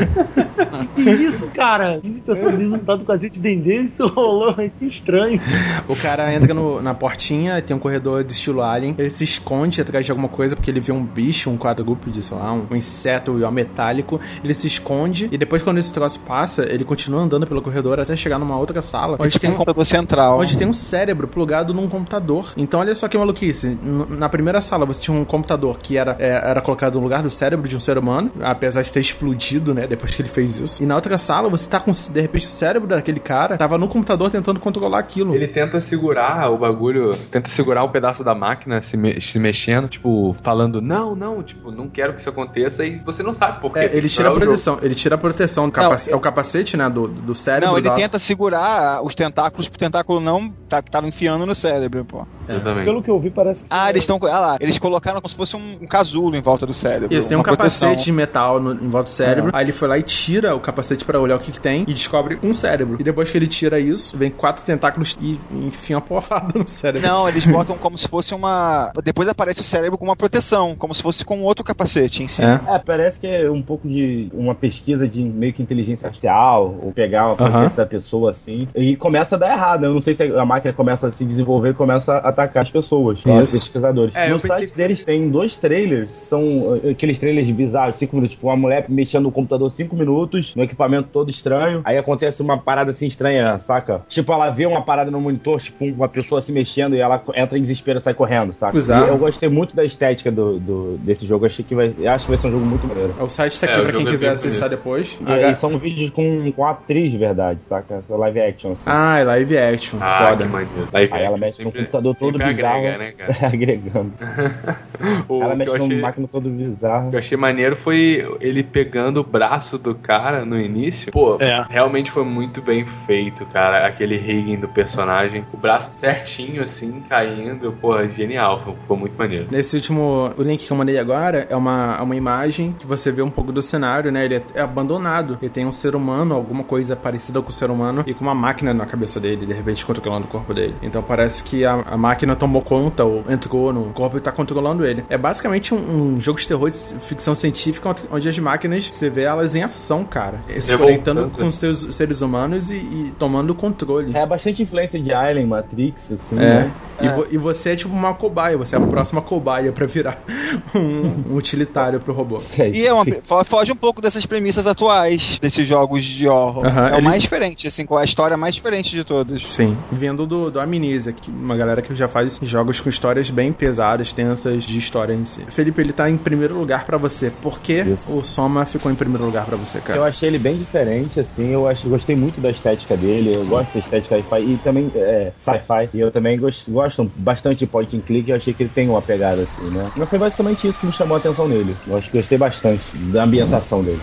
[SPEAKER 3] Que isso, cara? 15 pessoas bisuntadas com azeite de dendê, isso rolou, que estranho.
[SPEAKER 1] O cara entra no- na portinha, tem um corredor de estilo alien, ele se esconde atrás de alguma coisa porque ele vê um bicho, um quadrúpede, sei lá, um, um inseto metálico, ele se esconde e depois quando esse troço passa, ele continua andando pelo corredor até chegar numa outra sala, onde tem
[SPEAKER 5] um
[SPEAKER 1] um,
[SPEAKER 5] computador central.
[SPEAKER 1] onde tem um cérebro plugado num computador. Então olha só que maluquice. Na primeira sala você tinha um computador que era, é, era colocado no lugar do cérebro de um ser humano, apesar de ter explodido, né, depois que ele fez isso. E na outra sala você tá com, de repente, o cérebro daquele cara tava no computador tentando controlar aquilo.
[SPEAKER 6] Ele tenta segurar o bagulho, tenta segurar um pedaço da máquina se, me- se mexendo, tipo, falando, não, não, tipo, não quero que isso aconteça, e você não sabe por quê.
[SPEAKER 1] É, ele tira a
[SPEAKER 6] é o
[SPEAKER 1] proteção, ele tira a proteção do
[SPEAKER 5] Não,
[SPEAKER 1] capac- é o capacete, né, do, do cérebro.
[SPEAKER 5] Não, ele
[SPEAKER 1] da-
[SPEAKER 5] tenta segurar os tentáculos pro tentáculo não tá, que tava enfiando no cérebro, pô.
[SPEAKER 6] Exatamente.
[SPEAKER 2] Pelo que eu vi, parece que.
[SPEAKER 5] Ah, eles estão. Ah lá, eles colocaram como se fosse um, um casulo em volta volta do cérebro.
[SPEAKER 1] Isso, tem um
[SPEAKER 5] proteção.
[SPEAKER 1] capacete de metal no- em volta do cérebro. Aí ele foi lá e tira o capacete pra olhar o que, que tem e descobre um cérebro. E depois que ele tira isso, vem quatro tentáculos e enfia uma porrada no cérebro.
[SPEAKER 5] Não, eles botam como se fosse uma. Depois aparece o cérebro com uma proteção, como se fosse com outro capacete em si.
[SPEAKER 1] É.
[SPEAKER 2] É, parece que é um pouco de uma pesquisa de meio que inteligência artificial, ou pegar uma consciência da pessoa assim, e começa a dar errado. Eu não sei se a máquina começa a se desenvolver e começa a atacar as pessoas, os pesquisadores.
[SPEAKER 6] É,
[SPEAKER 2] no site
[SPEAKER 6] que-
[SPEAKER 2] deles tem dois trailers, são aqueles trailers bizarros, cinco minutos, tipo uma mulher mexendo no computador cinco minutos, no equipamento todo estranho, aí acontece uma parada assim estranha, saca? Tipo, ela vê uma parada no monitor, tipo, uma pessoa se mexendo e ela entra em desespero e sai correndo, saca?
[SPEAKER 1] Bizarro.
[SPEAKER 2] E eu gostei muito da estética do, do- desse jogo, achei que vai, acho que vai ser um jogo muito maneiro.
[SPEAKER 1] O site tá aqui
[SPEAKER 6] É,
[SPEAKER 1] pra quem
[SPEAKER 6] é
[SPEAKER 1] quiser acessar
[SPEAKER 6] bonito.
[SPEAKER 1] depois.
[SPEAKER 2] E aí são vídeos com, com atriz de verdade, saca? Só live action, assim.
[SPEAKER 1] Ah, é live action.
[SPEAKER 6] Ah,
[SPEAKER 1] Foda.
[SPEAKER 6] Live
[SPEAKER 2] Aí ela
[SPEAKER 6] action
[SPEAKER 2] mexe no
[SPEAKER 6] sempre-
[SPEAKER 2] computador todo bizarro.
[SPEAKER 6] agrega, né, cara?
[SPEAKER 2] agregando. Ela mexe
[SPEAKER 6] achei-
[SPEAKER 2] máquina todo bizarro.
[SPEAKER 6] O que eu achei maneiro foi ele pegando o braço do cara no início. Pô,
[SPEAKER 3] É.
[SPEAKER 6] realmente foi muito bem feito, cara. Aquele rigging do personagem. O braço certinho, assim, caindo. Pô, genial. Foi, foi muito maneiro.
[SPEAKER 1] Nesse último, o link que eu mandei agora é uma, uma imagem que você vê um pouco do cenário, né? Ele é, é abandonado. Ele tem um ser humano, alguma coisa parecida com o ser humano, e com uma máquina na cabeça dele, de repente controlando o corpo dele. Então parece que a, a máquina tomou conta ou entrou no corpo e tá controlando ele. É basicamente um, um jogo de terror de ficção científica onde- as máquinas, você vê elas em ação, cara. Se
[SPEAKER 6] Revoltando.
[SPEAKER 1] conectando com seus seres humanos e, e tomando o controle.
[SPEAKER 2] É bastante influência de Alien, Matrix, assim,
[SPEAKER 1] É.
[SPEAKER 2] né?
[SPEAKER 1] E, vo- e você é tipo uma cobaia, você é a próxima cobaia pra virar um, um utilitário pro robô.
[SPEAKER 5] E é uma, fo- foge um pouco dessas premissas atuais desses jogos de horror.
[SPEAKER 1] Aham,
[SPEAKER 5] é o
[SPEAKER 1] ele-
[SPEAKER 5] mais diferente, assim, com a história mais diferente de todos.
[SPEAKER 1] Sim, vindo do, do Amnesia, que uma galera que já faz jogos com histórias bem pesadas, tensas de história em si. Felipe, ele tá em primeiro lugar pra você. Por que
[SPEAKER 2] Isso.
[SPEAKER 1] o Soma ficou em primeiro lugar pra você,
[SPEAKER 2] Eu
[SPEAKER 1] cara?
[SPEAKER 2] achei ele bem diferente, assim, eu acho, gostei muito da estética dele, eu gosto dessa estética sci-fi e também é, sci-fi, e eu também gosto, gosto bastante de point and click, eu achei que ele tem uma pegada assim, né? Mas foi basicamente isso que me chamou a atenção nele. Eu acho que gostei bastante da ambientação dele.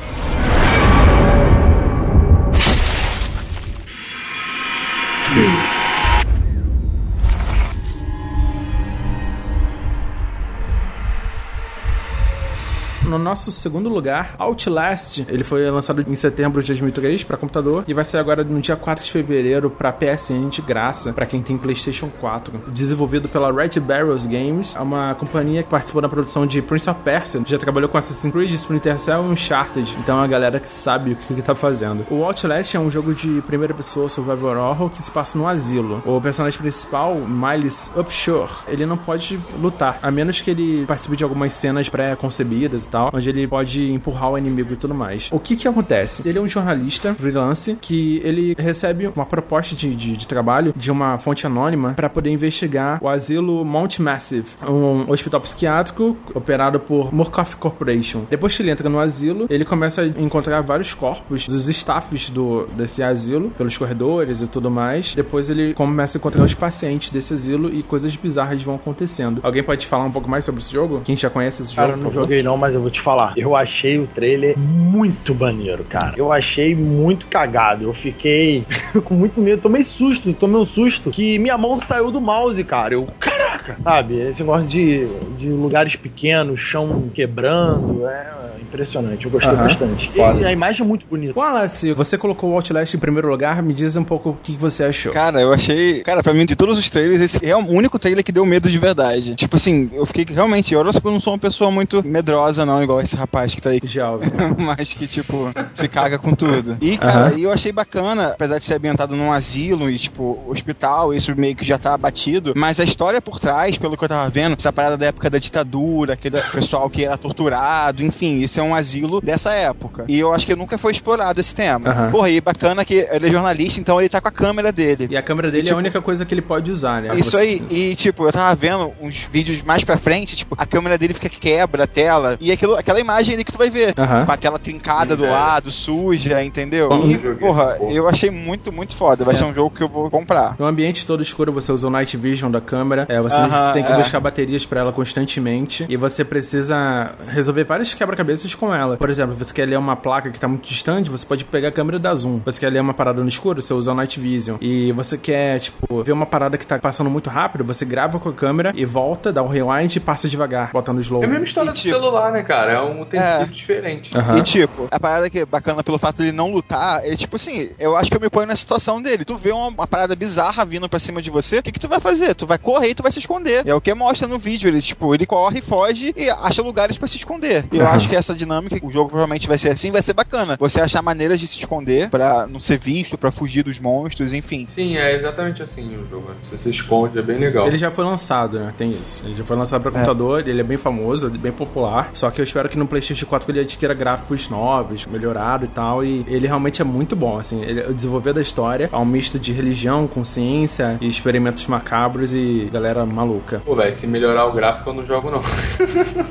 [SPEAKER 1] No nosso segundo lugar, Outlast. Ele foi lançado em setembro de 2003 para computador e vai sair agora no dia 4 de fevereiro para PSN de graça para quem tem PlayStation 4. Desenvolvido pela Red Barrels Games, é uma companhia que participou da produção de Prince of Persia, já trabalhou com Assassin's Creed, Splinter Cell e Uncharted. Então é uma galera que sabe o que, que tá fazendo. O Outlast é um jogo de primeira pessoa survival horror que se passa no asilo. O personagem principal, Miles Upshur, ele não pode lutar, a menos que ele participe de algumas cenas pré-concebidas e tal, onde ele pode empurrar o inimigo e tudo mais. O que que acontece? Ele é um jornalista freelance que ele recebe uma proposta de, de, de trabalho de uma fonte anônima para poder investigar o asilo Mount Massive, um hospital psiquiátrico operado por Murkoff Corporation. Depois que ele entra no asilo, ele começa a encontrar vários corpos dos staffs do, desse asilo, pelos corredores e tudo mais. Depois ele começa a encontrar os pacientes desse asilo e coisas bizarras vão acontecendo. Alguém pode falar um pouco mais sobre esse jogo? Quem já conhece esse
[SPEAKER 3] Cara,
[SPEAKER 1] jogo?
[SPEAKER 3] eu
[SPEAKER 1] por
[SPEAKER 3] não joguei não, mas eu vou te falar. Eu achei o trailer muito maneiro, cara. Eu achei muito cagado. Eu fiquei com muito medo. Tomei susto, tomei um susto que minha mão saiu do mouse, cara. Eu, caraca, sabe? Esse negócio de, de lugares pequenos, chão quebrando, é impressionante. Eu gostei
[SPEAKER 1] Aham,
[SPEAKER 3] bastante.
[SPEAKER 1] foda.
[SPEAKER 3] E a imagem é muito bonita.
[SPEAKER 1] Wallace, você colocou o Outlast em primeiro lugar, me diz um pouco o que você achou.
[SPEAKER 5] Cara, eu achei. Cara, pra mim, de todos os trailers, esse é o único trailer que deu medo de verdade. Tipo assim, eu fiquei que realmente. Eu não sou uma pessoa muito medrosa, não, igual esse rapaz que tá aí.
[SPEAKER 1] Já,
[SPEAKER 5] Mas que, tipo, se caga com tudo. E, cara, eu achei bacana, apesar de ser ambientado num asilo e, tipo, hospital, isso meio que já tá abatido. Mas a história por trás, pelo que eu tava vendo, essa parada da época da ditadura, aquele pessoal que era torturado, enfim, isso é um asilo dessa época. E eu acho que nunca foi explorado esse tema.
[SPEAKER 1] Aham.
[SPEAKER 5] Porra, e bacana que ele é jornalista, então ele tá com a câmera dele.
[SPEAKER 1] E a câmera dele
[SPEAKER 5] E,
[SPEAKER 1] é
[SPEAKER 5] tipo,
[SPEAKER 1] a única coisa que ele pode usar, né?
[SPEAKER 5] Isso aí, e tipo, eu tava vendo uns vídeos mais pra frente, tipo, a câmera dele fica quebra a tela, e aquilo, aquela imagem ali que tu vai ver,
[SPEAKER 1] Aham.
[SPEAKER 5] com a tela trincada do
[SPEAKER 6] é.
[SPEAKER 5] lado, suja, entendeu? E, porra, eu achei muito, muito foda. Vai
[SPEAKER 1] É.
[SPEAKER 5] ser um jogo que eu vou comprar.
[SPEAKER 1] No ambiente todo escuro, você usa o Night Vision da câmera, é, você
[SPEAKER 5] Aham,
[SPEAKER 1] tem que
[SPEAKER 5] é.
[SPEAKER 1] buscar baterias pra ela constantemente e você precisa resolver vários quebra-cabeças com ela. Por exemplo, você quer ler uma placa que tá muito distante, você pode pegar a câmera e dar zoom. Você quer ler uma parada no escuro, você usa o Night Vision. E você quer, tipo, ver uma parada que tá passando muito rápido, você grava com a câmera e volta, dá um rewind e passa devagar, bota no slow.
[SPEAKER 6] É a mesma história
[SPEAKER 5] E
[SPEAKER 6] do
[SPEAKER 5] tipo-
[SPEAKER 6] celular, né, cara? É um utensílio
[SPEAKER 5] É.
[SPEAKER 6] diferente.
[SPEAKER 5] E tipo, a parada que é bacana pelo fato dele não lutar, é tipo assim, eu acho que eu me ponho na situação dele. Tu vê uma, uma parada bizarra vindo pra cima de você, o que, que tu vai fazer? Tu vai correr e tu vai se esconder. É o que mostra no vídeo. Ele, tipo, ele corre, foge e acha lugares pra se esconder. E eu acho que essa dinâmica, o jogo provavelmente vai ser assim, vai ser bacana. Você achar maneiras de se esconder pra não ser visto, pra fugir dos monstros, enfim.
[SPEAKER 6] Sim, é exatamente assim o jogo. Você se esconde, é bem legal.
[SPEAKER 1] Ele já foi lançado, né? Tem isso. Ele já foi lançado pra computador, ele é bem famoso, bem popular. Só que eu espero que no PlayStation 4 ele adquira gráficos novos, melhorado e tal. E ele realmente é muito bom, assim. Ele, o desenvolver da história é um misto de religião, consciência e experimentos macabros e galera maluca.
[SPEAKER 6] Pô, velho, se melhorar o gráfico eu não jogo não.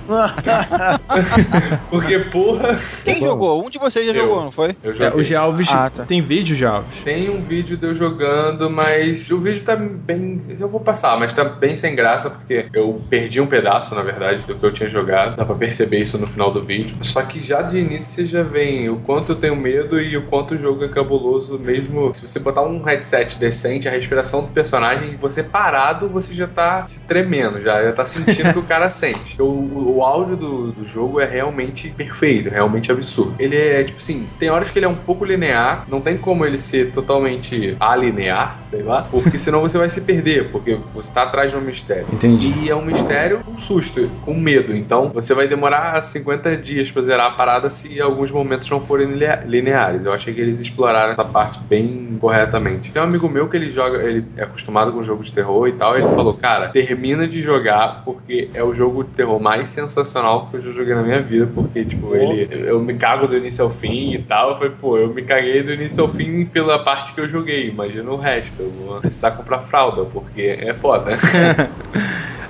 [SPEAKER 6] Porque, porra.
[SPEAKER 5] Quem jogou? Um de vocês já
[SPEAKER 6] Eu.
[SPEAKER 5] jogou, não foi?
[SPEAKER 6] Eu
[SPEAKER 1] É,
[SPEAKER 6] joguei.
[SPEAKER 1] o Gealves
[SPEAKER 5] Ah, tá.
[SPEAKER 1] tem vídeo, Gealves.
[SPEAKER 6] Tem um vídeo de eu jogando, mas o vídeo tá bem. Eu vou passar, mas tá bem sem graça, porque eu perdi um pedaço, na verdade, do que eu tinha jogado. Dá pra perceber isso no final do vídeo. Só que já de início você já vem o quanto eu tenho medo e o quanto o jogo é cabuloso, mesmo se você botar um headset decente, a respiração do personagem, você parado, você já tá se tremendo, já, já tá sentindo o que o cara sente. O, o, o áudio do, do jogo é realmente perfeito, realmente absurdo. Ele é, tipo assim, tem horas que ele é um pouco linear, não tem como ele ser totalmente alinear, sei lá, porque senão você vai se perder, porque você tá atrás de um mistério.
[SPEAKER 1] Entendi.
[SPEAKER 6] E é um mistério com susto, com medo. Então você vai demorar 50 dias pra zerar a parada se alguns momentos não forem linea- lineares. Eu achei que eles exploraram essa parte bem corretamente. Tem um amigo meu que ele joga, ele é acostumado com jogos de terror e tal, e ele falou: Cara, termina de jogar porque é o jogo de terror mais sensacional que eu já joguei na minha vida. Porque, tipo, ele, eu me cago do início ao fim e tal. Eu falei, pô, eu me caguei do início ao fim pela parte que eu joguei. Imagina o resto. Eu vou precisar comprar fralda, porque é foda.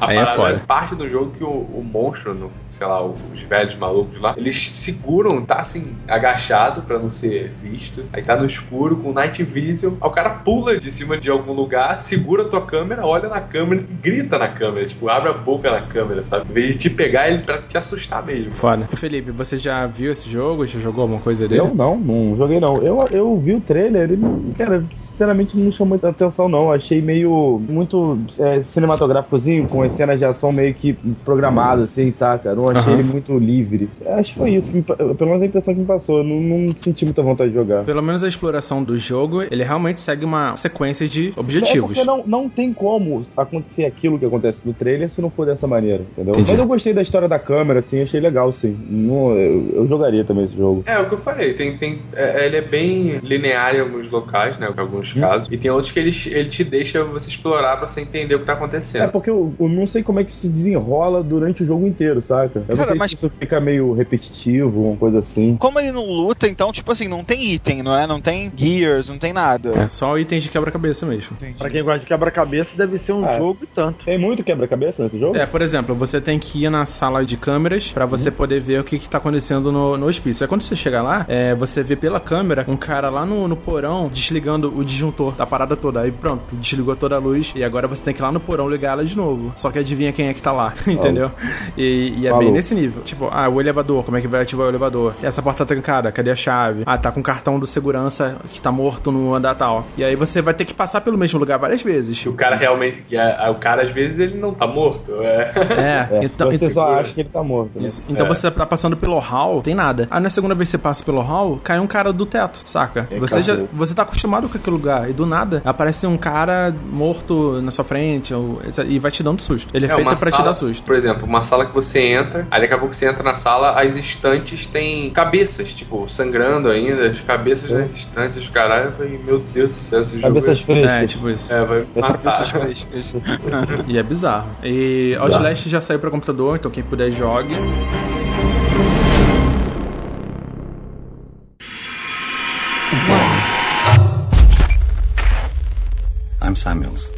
[SPEAKER 6] A
[SPEAKER 1] Aí é foda.
[SPEAKER 6] parte do jogo que o, o monstro, no, sei lá, os velhos malucos lá, eles seguram, tá assim, agachado pra não ser visto. Aí tá no escuro com night vision. Aí o cara pula de cima de algum lugar, segura a tua câmera, olha na câmera e grita na câmera. Tipo, abre a boca na câmera, sabe? Em vez de te pegar, ele pra te assustar mesmo.
[SPEAKER 1] Foda. E, Felipe, você já viu esse jogo? Já jogou alguma coisa dele?
[SPEAKER 2] Eu não, não joguei não. Eu, eu vi o trailer, ele, cara, sinceramente não chamou muita atenção não. Achei meio muito é, cinematográficozinho, com as cenas de ação meio que programadas, assim, saca? Não achei
[SPEAKER 1] Aham.
[SPEAKER 2] ele muito livre. Acho que foi isso, me pelo menos a impressão que me passou. Eu Não, não senti muita vontade de jogar.
[SPEAKER 1] Pelo menos a exploração do jogo, ele realmente segue uma sequência de
[SPEAKER 2] É
[SPEAKER 1] objetivos.
[SPEAKER 2] porque não, não tem como acontecer aquilo que acontece no trailer se não for dessa maneira, entendeu?
[SPEAKER 1] Entendi.
[SPEAKER 2] Mas eu gostei da história da câmera, assim, achei legal, sim. Não, eu, eu jogaria também esse jogo.
[SPEAKER 6] É, o que eu falei, tem, tem, é, ele é bem linear em alguns locais, né? Em alguns casos. E tem outros que ele, ele te deixa você explorar pra você entender o que tá
[SPEAKER 2] É
[SPEAKER 6] acontecendo.
[SPEAKER 2] porque eu, eu não sei como é que se desenrola durante o jogo inteiro, saca? Eu não
[SPEAKER 5] Cara,
[SPEAKER 2] sei
[SPEAKER 5] mas-
[SPEAKER 2] se isso fica meio repetitivo, uma coisa assim.
[SPEAKER 5] Como ele não luta, então, tipo assim, não tem item, não é? Não tem gears, não tem nada.
[SPEAKER 1] É só itens de quebra-cabeça mesmo.
[SPEAKER 5] Entendi.
[SPEAKER 3] Pra quem gosta de quebra-cabeça, deve ser um
[SPEAKER 2] Ah.
[SPEAKER 3] jogo e tanto.
[SPEAKER 2] Tem muito quebra-cabeça nesse jogo?
[SPEAKER 1] É, por exemplo, você tem que ir na sala de câmeras pra você poder ver o que, que tá acontecendo no, no hospício. Aí quando você chega lá, é, você vê pela câmera um cara lá no, no porão desligando o disjuntor da parada toda. Aí pronto, desligou toda a luz e agora você tem que ir lá no porão ligar ela de novo. Só que adivinha quem é que tá lá, entendeu? E, e é. Bem nesse nível. Tipo, ah, o elevador, como é que vai ativar o elevador? Essa porta tá trancada, cadê a chave? Ah, tá com o cartão do segurança que tá morto no andar tal. E aí você vai ter que passar pelo mesmo lugar várias vezes.
[SPEAKER 6] O cara realmente. a- o cara, às vezes, ele não tá morto. É.
[SPEAKER 1] É,
[SPEAKER 2] É,
[SPEAKER 1] então,
[SPEAKER 2] você
[SPEAKER 1] então-
[SPEAKER 2] só acha que ele tá morto. Né?
[SPEAKER 1] Isso. Então
[SPEAKER 6] É.
[SPEAKER 1] você tá passando pelo hall, tem nada. Aí na segunda vez que você passa pelo hall, cai um cara do teto, saca?
[SPEAKER 2] É,
[SPEAKER 1] você já, você tá acostumado com aquele lugar e do nada aparece um cara morto na sua frente ou- e vai te dando susto. Ele é,
[SPEAKER 6] É,
[SPEAKER 1] feito pra te
[SPEAKER 6] sala-
[SPEAKER 1] dar susto.
[SPEAKER 6] Por exemplo, uma sala que você entra, aí daqui a pouco você entra na sala, as estantes têm cabeças, tipo, sangrando ainda, as cabeças nas estantes, os caralho, falei, meu Deus do céu, esse jogo.
[SPEAKER 2] Cabeças
[SPEAKER 1] É,
[SPEAKER 2] frescas.
[SPEAKER 1] tipo isso.
[SPEAKER 6] É, vai matar.
[SPEAKER 5] Essas frescas.
[SPEAKER 1] E é bizarro. E Outlast já saiu pra computador, então quem puder jogue.
[SPEAKER 9] I'm Samuels.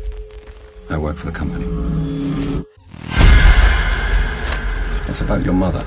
[SPEAKER 9] I work for the company. It's about your mother.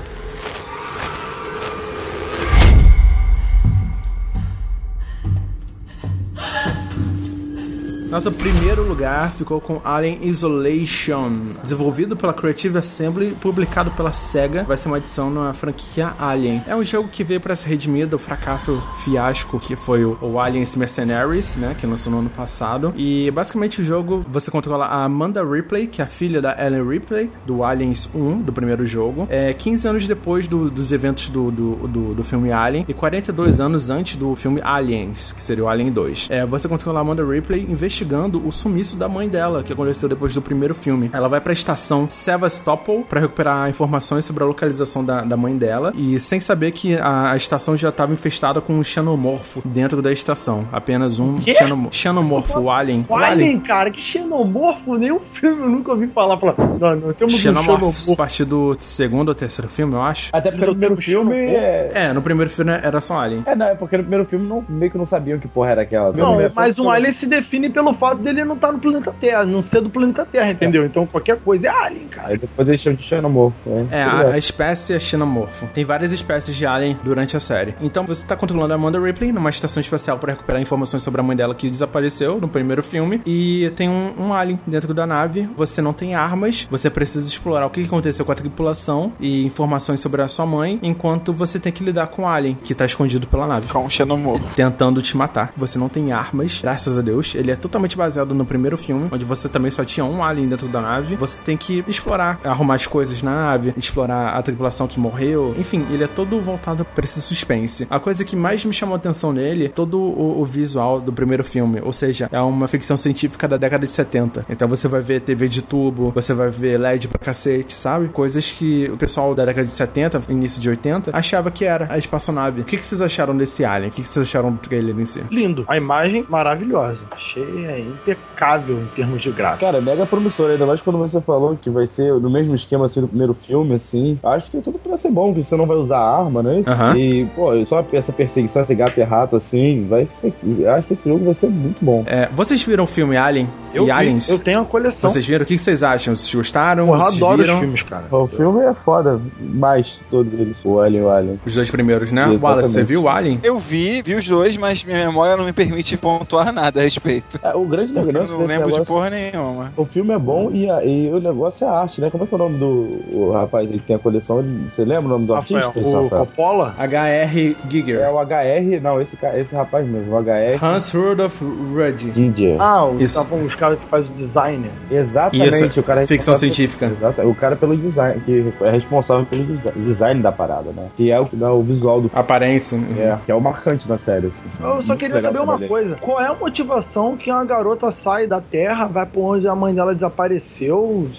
[SPEAKER 1] Nosso primeiro lugar ficou com Alien Isolation, desenvolvido pela Creative Assembly, publicado pela SEGA. Vai ser uma edição na franquia Alien. É um jogo que veio para se redimir do fracasso fiasco que foi o, Aliens Mercenaries, né, que lançou no ano passado. E basicamente o jogo você controla a Amanda Ripley, que é a filha da Ellen Ripley, do Aliens 1, do primeiro jogo. É 15 anos depois do- dos eventos do, do, do, do filme Alien e 42 anos antes do filme Aliens, que seria o Alien 2. É, você controla a Amanda Ripley investigando o sumiço da mãe dela, que aconteceu depois do primeiro filme. Ela vai pra estação Sevastopol para recuperar informações sobre a localização da, da mãe dela e sem saber que a, a estação já estava infestada com um xenomorfo dentro da estação. Apenas um
[SPEAKER 3] Quê?
[SPEAKER 1] xenomo- xenomorfo, o Alien.
[SPEAKER 3] O Alien, cara, que xenomorfo, nenhum filme eu nunca ouvi falar. Falar, não, não temos um
[SPEAKER 1] Xenomorfos, a
[SPEAKER 3] xenomorfo.
[SPEAKER 1] partir do segundo ou terceiro filme, eu acho.
[SPEAKER 2] Até porque no primeiro filme. É...
[SPEAKER 1] É, no primeiro filme era só Alien.
[SPEAKER 2] é, não, é porque no primeiro filme não, meio que não sabiam que porra era aquela.
[SPEAKER 3] Não,
[SPEAKER 2] é
[SPEAKER 3] mas um alien se define pelo fato dele não estar no planeta Terra, não ser do planeta Terra, entendeu? Então qualquer coisa é alien, cara.
[SPEAKER 2] Aí depois eles chamam de xenomorfo. né?
[SPEAKER 1] É, a, a espécie é xenomorfo. Tem várias espécies de alien durante a série. Então você tá controlando a Amanda Ripley numa estação espacial para recuperar informações sobre a mãe dela que desapareceu no primeiro filme. E tem um, um alien dentro da nave. Você não tem armas. Você precisa explorar o que aconteceu com a tripulação e informações sobre a sua mãe. Enquanto você tem que lidar com o alien que tá escondido pela nave.
[SPEAKER 5] Com o Xenomorfo.
[SPEAKER 1] Tentando te matar. Você não tem armas, graças a Deus. Ele é totalmente baseado no primeiro filme, onde você também só tinha um alien dentro da nave. Você tem que explorar, arrumar as coisas na nave, explorar a tripulação que morreu. Enfim, ele é todo voltado pra esse suspense. A coisa que mais me chamou a atenção nele, todo o, o visual do primeiro filme. Ou seja, é uma ficção científica da década de 70. Então você vai ver TV de tubo, você vai ver LED pra cacete, sabe? Coisas que o pessoal da década de 70, início de 80, achava que era a espaçonave. O que, que vocês acharam desse alien? O que, que vocês acharam do trailer em si?
[SPEAKER 3] Lindo. A imagem maravilhosa. Achei é, impecável em termos de gráfico.
[SPEAKER 2] Cara, mega promissor, ainda mais quando você falou que vai ser no mesmo esquema assim do primeiro filme, assim. Acho que tem tudo pra ser bom, que você não vai usar arma, né?
[SPEAKER 1] Aham.
[SPEAKER 2] E, pô, só essa perseguição, esse gato e rato, assim, vai ser. Acho que esse jogo vai ser muito bom.
[SPEAKER 1] É, vocês viram o filme Alien
[SPEAKER 3] Eu,
[SPEAKER 1] e
[SPEAKER 3] vi,
[SPEAKER 1] Aliens?
[SPEAKER 3] eu tenho a coleção.
[SPEAKER 1] Vocês viram? O que vocês acham? Vocês gostaram?
[SPEAKER 3] Porra, eu
[SPEAKER 1] Vocês
[SPEAKER 3] adoro
[SPEAKER 1] viram?
[SPEAKER 3] os filmes, cara.
[SPEAKER 2] O filme é foda, mais todos eles, o Alien e o Alien.
[SPEAKER 1] Os dois primeiros, né?
[SPEAKER 2] Exatamente.
[SPEAKER 1] Wallace, você viu o Alien?
[SPEAKER 5] Eu vi, vi os dois, mas minha memória não me permite pontuar nada a respeito.
[SPEAKER 2] É, o grande
[SPEAKER 5] Eu
[SPEAKER 2] negócio
[SPEAKER 5] não
[SPEAKER 2] desse
[SPEAKER 5] lembro
[SPEAKER 2] negócio...
[SPEAKER 5] de porra nenhuma.
[SPEAKER 2] O filme é bom e, a- e o negócio é a arte, né? Como é que é o nome do o rapaz que tem a coleção? Ele- Você lembra o nome do
[SPEAKER 3] Rafael,
[SPEAKER 2] artista?
[SPEAKER 3] o
[SPEAKER 2] Rafael?
[SPEAKER 3] Coppola?
[SPEAKER 1] H.R. Giger.
[SPEAKER 2] É o HR, não, esse, esse rapaz mesmo, o HR
[SPEAKER 1] Hans Rudolph Rudd.
[SPEAKER 2] Giger.
[SPEAKER 3] Ah, o,
[SPEAKER 1] Isso.
[SPEAKER 3] tá, os caras que fazem o design.
[SPEAKER 2] Exatamente,
[SPEAKER 1] Isso,
[SPEAKER 2] o cara é
[SPEAKER 1] ficção científica.
[SPEAKER 2] Exato, o cara pelo design, que é responsável pelo desi- design da parada, né? Que é o que dá o visual do
[SPEAKER 1] Aparência.
[SPEAKER 2] é, que é o marcante da série, assim.
[SPEAKER 3] Eu só queria saber uma coisa. Qual é a motivação que uma garota sai da Terra, vai pra onde a mãe dela desapareceu,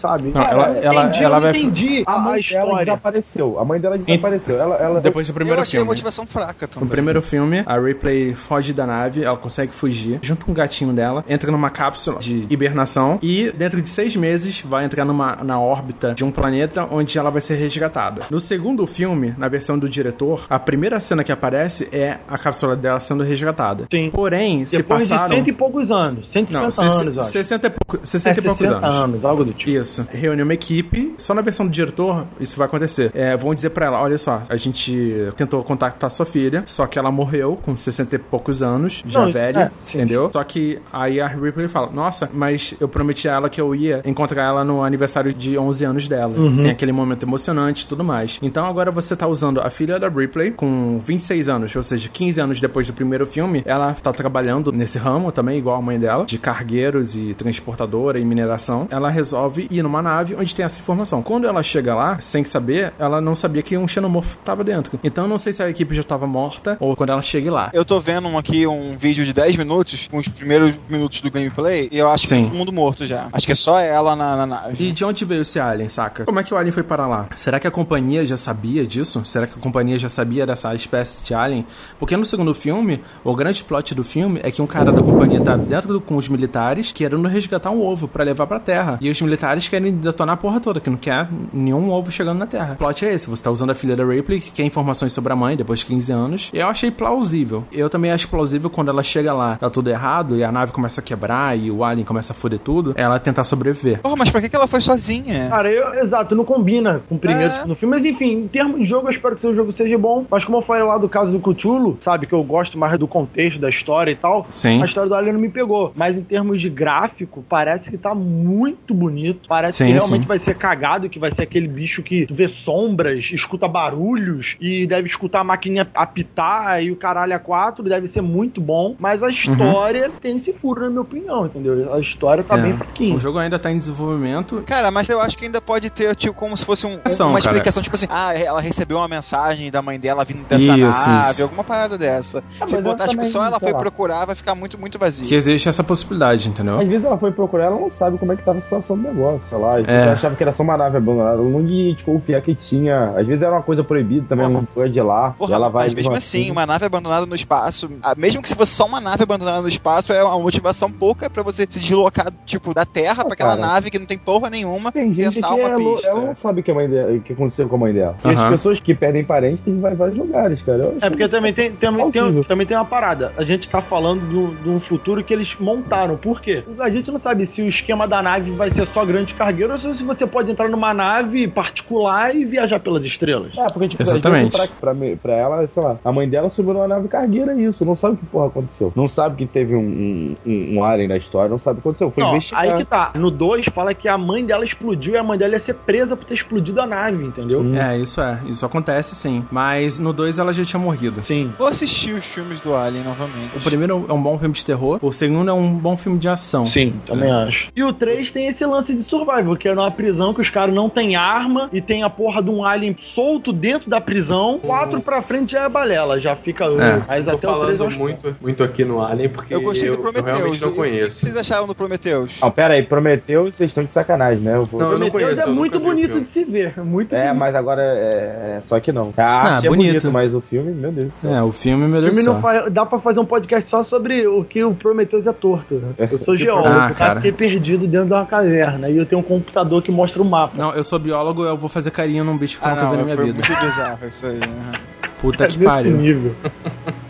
[SPEAKER 3] sabe?
[SPEAKER 1] Não, ela-
[SPEAKER 3] eu
[SPEAKER 1] ela-
[SPEAKER 3] entendi,
[SPEAKER 1] ela
[SPEAKER 3] eu
[SPEAKER 1] vai-
[SPEAKER 3] entendi
[SPEAKER 2] A
[SPEAKER 3] a,
[SPEAKER 2] mãe dela
[SPEAKER 3] história.
[SPEAKER 2] desapareceu. A mãe dela desapareceu. Ela, ela
[SPEAKER 1] Depois do primeiro
[SPEAKER 5] eu achei a
[SPEAKER 1] filme.
[SPEAKER 5] motivação fraca
[SPEAKER 1] No
[SPEAKER 5] também.
[SPEAKER 1] primeiro filme, a Ripley foge da nave, ela consegue fugir, junto com o gatinho dela, entra numa cápsula de hibernação e, dentro de seis meses, vai entrar numa, na órbita de um planeta onde ela vai ser resgatada. No segundo filme, na versão do diretor, a primeira cena que aparece é a cápsula dela sendo resgatada.
[SPEAKER 3] Sim.
[SPEAKER 1] Porém, se
[SPEAKER 3] Depois
[SPEAKER 1] passaram...
[SPEAKER 3] de cento e poucos anos. 150
[SPEAKER 1] Não,
[SPEAKER 3] anos, acho.
[SPEAKER 1] 60 e, pouco, 60
[SPEAKER 3] É,
[SPEAKER 1] e poucos
[SPEAKER 3] 60
[SPEAKER 1] anos.
[SPEAKER 3] anos, algo do tipo.
[SPEAKER 1] Isso. Reuniu uma equipe. Só na versão do diretor isso vai acontecer. É, vão dizer pra ela: olha só, a gente tentou contactar sua filha, só que ela morreu com 60 e poucos anos, já
[SPEAKER 3] Não,
[SPEAKER 1] velha,
[SPEAKER 3] é, sim,
[SPEAKER 1] entendeu? Só que aí a Ripley fala: nossa, mas eu prometi a ela que eu ia encontrar ela no aniversário de 11 anos dela.
[SPEAKER 3] Uhum.
[SPEAKER 1] Tem aquele momento emocionante e tudo mais. Então agora você tá usando a filha da Ripley com 26 anos, ou seja, 15 anos depois do primeiro filme. Ela tá trabalhando nesse ramo também, igual a mãe dela, de cargueiros e transportadora e mineração. Ela resolve ir numa nave onde tem essa informação. Quando ela chega lá, sem saber, ela não sabia que um xenomorfo tava dentro. Então eu não sei se a equipe já tava morta ou quando ela chega lá.
[SPEAKER 5] Eu tô vendo aqui um vídeo de 10 minutos, com os primeiros minutos do gameplay, e eu acho
[SPEAKER 1] Sim.
[SPEAKER 5] que todo mundo morto já. Acho que é só ela na, na nave.
[SPEAKER 1] E de onde veio esse alien, saca? Como é que o alien foi para lá? Será que a companhia já sabia disso? Será que a companhia já sabia dessa espécie de alien? Porque no segundo filme, o grande plot do filme é que um cara da companhia tá dentro do- com os militares querendo resgatar um ovo para levar pra Terra. E os militares eles querem detonar a porra toda, que não quer nenhum ovo chegando na Terra. O plot é esse: você tá usando a filha da Ripley, que quer informações sobre a mãe depois de 15 anos. Eu achei plausível. Eu também acho plausível quando ela chega lá, tá tudo errado, e a nave começa a quebrar e o alien começa a foder tudo, ela tentar sobreviver.
[SPEAKER 5] Porra, mas pra que que ela foi sozinha?
[SPEAKER 3] Cara, eu, exato, não combina com o primeiro
[SPEAKER 5] É.
[SPEAKER 3] no filme, mas enfim, em termos de jogo, eu espero que o seu jogo seja bom. Mas como eu falei lá do caso do Cthulhu, sabe, que eu gosto mais do contexto da história e tal,
[SPEAKER 1] Sim.
[SPEAKER 3] a história do Alien não me pegou. Mas em termos de gráfico, parece que tá muito bonito. Parece
[SPEAKER 1] Sim,
[SPEAKER 3] que realmente
[SPEAKER 1] sim.
[SPEAKER 3] vai ser cagado, que vai ser aquele bicho que tu vê sombras, escuta barulhos e deve escutar a maquininha apitar e o caralho a quatro, deve ser muito bom. Mas a história tem esse furo, na minha opinião, entendeu? A história tá
[SPEAKER 1] É.
[SPEAKER 3] bem fraquinha.
[SPEAKER 1] O jogo ainda tá em desenvolvimento.
[SPEAKER 5] Cara, mas eu acho que ainda pode ter, tipo, como se fosse um-
[SPEAKER 1] Ação,
[SPEAKER 5] uma
[SPEAKER 1] cara.
[SPEAKER 5] explicação, tipo assim, ah, ela recebeu uma mensagem da mãe dela vindo dessa
[SPEAKER 1] Isso,
[SPEAKER 5] nave,
[SPEAKER 1] isso.
[SPEAKER 5] alguma parada dessa.
[SPEAKER 2] Ah,
[SPEAKER 5] Se botar, tipo, só ela foi
[SPEAKER 2] lá.
[SPEAKER 5] procurar, vai ficar muito, muito vazio.
[SPEAKER 1] Que existe essa possibilidade, entendeu?
[SPEAKER 2] Às vezes ela foi procurar, ela não sabe como é que tava a situação do negócio, sei lá.
[SPEAKER 1] É.
[SPEAKER 2] Ela achava que era só uma nave abandonada. Ela não ia desconfiar que tinha. Às vezes era uma coisa proibida também, ela não pode ir lá.
[SPEAKER 5] Porra,
[SPEAKER 2] ela vai
[SPEAKER 5] mas mesmo assim, uma nave abandonada no espaço, ah, mesmo que se fosse só uma nave abandonada no espaço, é uma motivação pouca pra você se deslocar, tipo, da Terra pra aquela
[SPEAKER 2] cara.
[SPEAKER 5] nave que não tem porra nenhuma
[SPEAKER 2] Tem gente que
[SPEAKER 5] tentar uma
[SPEAKER 2] é
[SPEAKER 5] pista.
[SPEAKER 2] ela não sabe o que, a mãe dela, o que aconteceu com a mãe dela. E as pessoas que perdem parentes têm vários lugares, cara. Eu
[SPEAKER 3] É, porque também tem, tem, tem, também tem uma parada. A gente tá falando do- de um futuro que eles montaram. Por quê? A gente não sabe se o esquema da nave vai ser só grande cargueiro ou se você pode entrar numa nave particular e viajar pelas estrelas.
[SPEAKER 2] É, porque, tipo,
[SPEAKER 1] Exatamente.
[SPEAKER 2] pra, pra, pra ela, sei lá, a mãe dela subiu numa nave cargueira, isso. Não sabe o que porra aconteceu. Não sabe que teve um, um, um, alien na história, não sabe o que aconteceu. Foi
[SPEAKER 3] Não,
[SPEAKER 2] investigar.
[SPEAKER 3] aí que tá. No 2 fala que a mãe dela explodiu e a mãe dela ia ser presa por ter explodido a nave, entendeu?
[SPEAKER 2] Hum.
[SPEAKER 1] É, isso é. Isso acontece sim. Mas no 2 ela já tinha morrido.
[SPEAKER 3] Sim.
[SPEAKER 5] Vou assistir os filmes do Alien novamente.
[SPEAKER 1] O primeiro é um bom filme de terror, o segundo é um bom filme de ação.
[SPEAKER 3] Sim, também acho. E o 3 tem esse lance de survival, que é numa prisão que os caras não têm arma e tem a porra de um alien solto dentro da prisão. 4 pra frente já é balela, já fica.
[SPEAKER 1] É.
[SPEAKER 3] Mas
[SPEAKER 6] Tô
[SPEAKER 3] até o 3 eu
[SPEAKER 6] muito, muito aqui no Alien porque
[SPEAKER 5] Eu gostei
[SPEAKER 6] eu,
[SPEAKER 5] do
[SPEAKER 6] eu
[SPEAKER 5] Prometheus.
[SPEAKER 6] realmente não
[SPEAKER 5] E- O que
[SPEAKER 6] conheço.
[SPEAKER 5] vocês acharam do Prometheus?
[SPEAKER 2] Não, pera aí, Prometeu, vocês estão de sacanagem, né? Eu vou-
[SPEAKER 6] Não, eu não
[SPEAKER 3] Prometheus
[SPEAKER 6] conheço.
[SPEAKER 3] é
[SPEAKER 6] eu
[SPEAKER 3] muito
[SPEAKER 6] o
[SPEAKER 3] bonito de se ver. é Muito
[SPEAKER 2] É,
[SPEAKER 3] bonito.
[SPEAKER 2] mas agora é. é- Só que não. A arte
[SPEAKER 1] Ah,
[SPEAKER 2] é
[SPEAKER 1] bonito.
[SPEAKER 2] bonito, mas o filme, meu Deus do céu.
[SPEAKER 1] É, o filme, meu
[SPEAKER 3] O
[SPEAKER 1] Deus do
[SPEAKER 3] filme não
[SPEAKER 1] céu.
[SPEAKER 3] fa- dá pra fazer um podcast só sobre o que o Prometheus é torto. né? Eu sou geólogo,
[SPEAKER 1] Ah,
[SPEAKER 3] tá?
[SPEAKER 1] cara.
[SPEAKER 3] Fiquei perdido dentro de uma caverna e eu tenho um computador que mostra o mapa.
[SPEAKER 1] Não, eu sou biólogo, eu vou fazer carinho num bicho que eu
[SPEAKER 5] Ah,
[SPEAKER 1] nunca vi na minha
[SPEAKER 5] foi
[SPEAKER 1] vida.
[SPEAKER 5] muito bizarro isso aí. aham.
[SPEAKER 1] Puta
[SPEAKER 3] é
[SPEAKER 1] que pariu.
[SPEAKER 3] nível.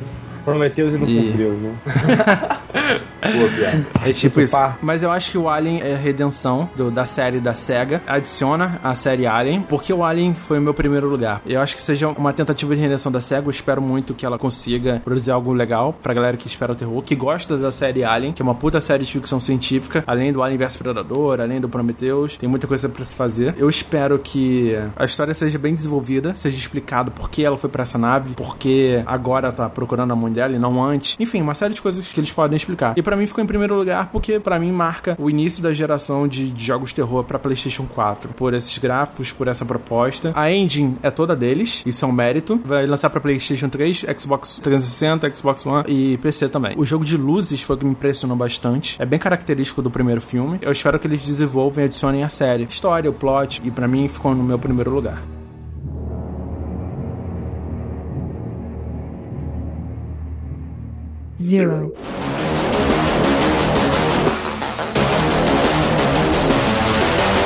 [SPEAKER 2] Prometeu e não cumpriu, né?
[SPEAKER 1] É tipo isso. Mas eu acho que o Alien é a redenção do- da série da SEGA. Adiciona a série Alien, porque o Alien foi o meu primeiro lugar. Eu acho que seja uma tentativa de redenção da SEGA. Eu espero muito que ela consiga produzir algo legal pra galera que espera o terror, que gosta da série Alien, que é uma puta série de ficção científica. Além do Alien vs Predador, além do Prometheus, tem muita coisa pra se fazer. Eu espero que a história seja bem desenvolvida, seja explicado por que ela foi pra essa nave, por que agora tá procurando a mãe dela e não antes. Enfim, uma série de coisas que eles podem explicar. E pra mim ficou em primeiro lugar porque pra mim marca o início da geração de, de jogos terror pra PlayStation 4, por esses gráficos, por essa proposta. A engine é toda deles, isso é um mérito. Vai lançar pra PlayStation 3, Xbox 360, Xbox One e PC também. O jogo de luzes foi o que me impressionou bastante. É bem característico do primeiro filme. Eu espero que eles desenvolvam e adicionem a série. História, o plot, e pra mim ficou no meu primeiro lugar.
[SPEAKER 10] Zero.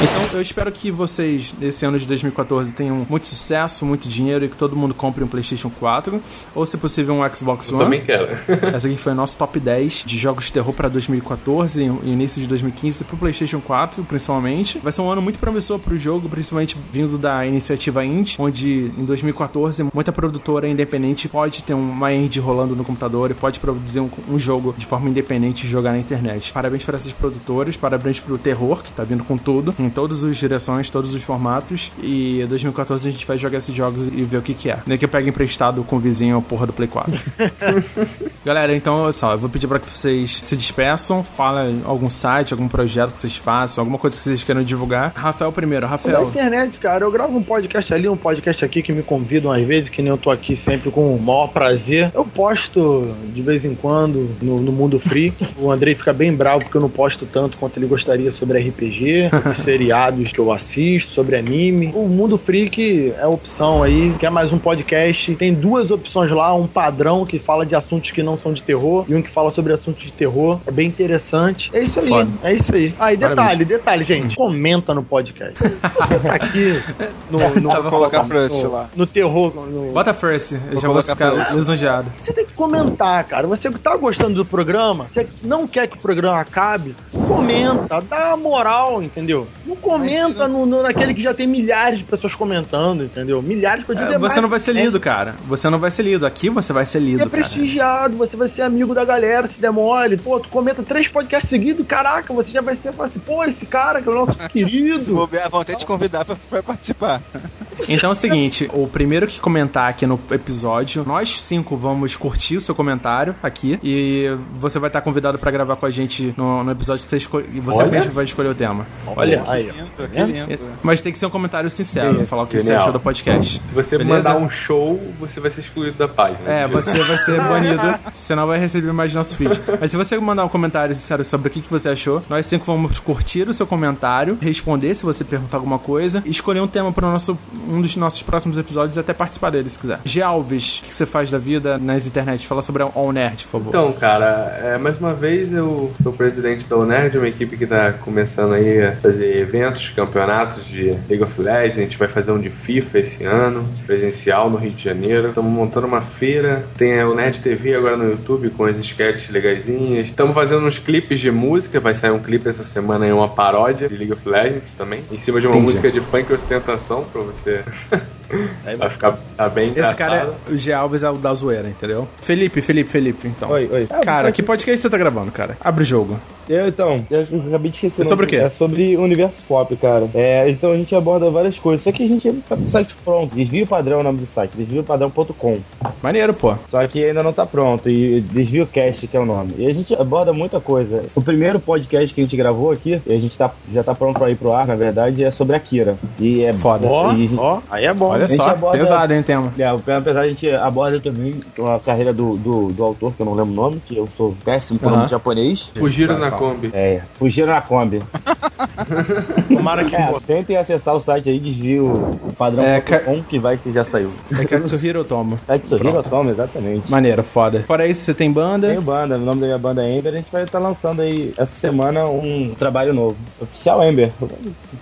[SPEAKER 1] Então eu espero que vocês, nesse ano de 2014, tenham muito sucesso, muito dinheiro e que todo mundo compre um PlayStation 4 ou, se possível, um Xbox
[SPEAKER 6] Eu
[SPEAKER 1] One.
[SPEAKER 6] também quero.
[SPEAKER 1] Essa aqui foi o nosso top 10 de jogos de terror para 2014 e início de 2015 pro PlayStation 4, principalmente. Vai ser um ano muito promissor pro jogo, principalmente vindo da iniciativa Indie, onde em 2014 muita produtora independente pode ter uma indie rolando no computador e pode produzir um, um jogo de forma independente e jogar na internet. Parabéns para esses produtores, parabéns pro terror, que tá vindo com tudo, todas as direções, todos os formatos. E em 2014 a gente vai jogar esses jogos e ver o que que é. Nem que eu pegue emprestado com o vizinho a porra do Play 4. Galera, então, olha só, eu vou pedir pra que vocês se despeçam, falem algum site, algum projeto que vocês façam, alguma coisa que vocês queiram divulgar. Rafael primeiro, Rafael.
[SPEAKER 3] internet, cara, eu gravo um podcast ali, um podcast aqui que me convidam às vezes, que nem eu tô aqui sempre com o maior prazer. Eu posto de vez em quando no, no Mundo Free. O Andrei fica bem bravo porque eu não posto tanto quanto ele gostaria sobre RPG, que seria seriados que eu assisto, sobre anime. O Mundo Freak é a opção aí. Quer mais um podcast? Tem duas opções lá, um padrão que fala de assuntos que não são de terror e um que fala sobre assuntos de terror. É bem interessante. É isso aí,
[SPEAKER 1] Foda.
[SPEAKER 3] é isso aí. Ah, e detalhe,
[SPEAKER 1] Parabéns.
[SPEAKER 3] detalhe, gente. Comenta no podcast. Você tá aqui no, no,
[SPEAKER 5] Vou colocar First
[SPEAKER 3] no,
[SPEAKER 5] lá.
[SPEAKER 3] no terror. no-
[SPEAKER 1] Bota first, eu já vou
[SPEAKER 5] colocar
[SPEAKER 1] ficar lisonjeado.
[SPEAKER 3] você tem que comentar, cara. Você que tá gostando do programa, você não quer que o programa acabe, comenta, dá moral, entendeu? Não comenta no, no- naquele que já tem milhares de pessoas comentando, entendeu? Milhares dizer
[SPEAKER 1] É, você não vai ser lido, cara. Você não vai ser lido. Aqui você vai ser
[SPEAKER 3] Você
[SPEAKER 1] lido,
[SPEAKER 3] é
[SPEAKER 1] cara.
[SPEAKER 3] prestigiado, você vai ser amigo da galera, se der mole. Pô, tu comenta três podcasts seguidos, caraca, você já vai ser assim, pô, esse cara que é o nosso querido.
[SPEAKER 5] Vou ver, vão até te convidar pra, pra participar.
[SPEAKER 1] Então é o seguinte, o primeiro que comentar aqui no episódio, nós cinco vamos curtir o seu comentário aqui e você vai estar convidado pra gravar com a gente no, no episódio que você escolhe. Você
[SPEAKER 3] Olha.
[SPEAKER 1] mesmo vai escolher o tema.
[SPEAKER 3] Olha, aí, ó.
[SPEAKER 5] Lindo, que lindo.
[SPEAKER 1] Mas tem que ser um comentário sincero,
[SPEAKER 2] Genial.
[SPEAKER 1] falar o que você
[SPEAKER 6] Genial.
[SPEAKER 1] achou do podcast.
[SPEAKER 6] Se você
[SPEAKER 1] Beleza?
[SPEAKER 6] mandar um show, você vai ser excluído da página.
[SPEAKER 1] É, você vai ser banido, você não vai receber mais nosso feed. Mas se você mandar um comentário sincero sobre o que, que você achou, nós cinco vamos curtir o seu comentário, responder se você perguntar alguma coisa e escolher um tema para nosso, um dos nossos próximos episódios e até participar dele, se quiser. G. Alves, o que você faz da vida nas internet? Fala sobre a All Nerd, por favor.
[SPEAKER 6] Então, cara, é, mais uma vez eu sou presidente da UNERD, uma equipe que tá começando aí a fazer eventos, campeonatos de League of Legends. A gente vai fazer um de FIFA esse ano, presencial no Rio de Janeiro. Estamos montando uma feira. Tem a UNERD TV agora no YouTube com as sketches legaisinhas. Estamos fazendo uns clipes de música. Vai sair um clipe essa semana em uma paródia de League of Legends também. Em cima de uma
[SPEAKER 1] Entendi.
[SPEAKER 6] música de funk ostentação pra você. vai ficar tá bem
[SPEAKER 1] Esse
[SPEAKER 6] engraçado.
[SPEAKER 1] cara, é, o G. Alves é o da zoeira, entendeu? Felipe, Felipe, Felipe, então.
[SPEAKER 2] Oi, oi.
[SPEAKER 1] Cara, que podcast você tá gravando, cara? Abre o jogo.
[SPEAKER 2] Eu, então, eu acabei de esquecer.
[SPEAKER 1] É sobre o quê?
[SPEAKER 2] É sobre o universo pop, cara. É, então a gente aborda várias coisas. Só que a gente tá com o site pronto. Desvio padrão é o nome do site, desviopadrão.com.
[SPEAKER 1] Maneiro, pô.
[SPEAKER 2] Só que ainda não tá pronto. E Desvio Cast, que é o nome. E a gente aborda muita coisa. O primeiro podcast que a gente gravou aqui, e a gente tá, já tá pronto pra ir pro ar, na verdade, é sobre a Kira. E é
[SPEAKER 1] Foda.
[SPEAKER 3] Ó,
[SPEAKER 2] a gente-
[SPEAKER 3] ó, aí é bom.
[SPEAKER 1] Olha
[SPEAKER 2] a gente
[SPEAKER 1] só,
[SPEAKER 2] aborda-
[SPEAKER 1] pesado, hein, o tema.
[SPEAKER 2] É, apesar a gente aborda também a carreira do, do, do autor, que eu não lembro o nome, que eu sou péssimo com o nome japonês.
[SPEAKER 6] Fugiram na Kombi.
[SPEAKER 2] É, fugiram na Kombi.
[SPEAKER 3] Tomara que
[SPEAKER 2] É, tentem acessar o site aí, desvio padrão
[SPEAKER 1] É, ca-
[SPEAKER 2] que vai que já saiu.
[SPEAKER 1] É Katsuhiro ou Tomo?
[SPEAKER 2] Katsuhiro Toma, exatamente.
[SPEAKER 1] Maneiro, foda. Fora isso, você tem banda?
[SPEAKER 2] Tenho banda, o nome da minha banda é Ember, a gente vai estar lançando aí essa semana um trabalho novo. Oficial Ember.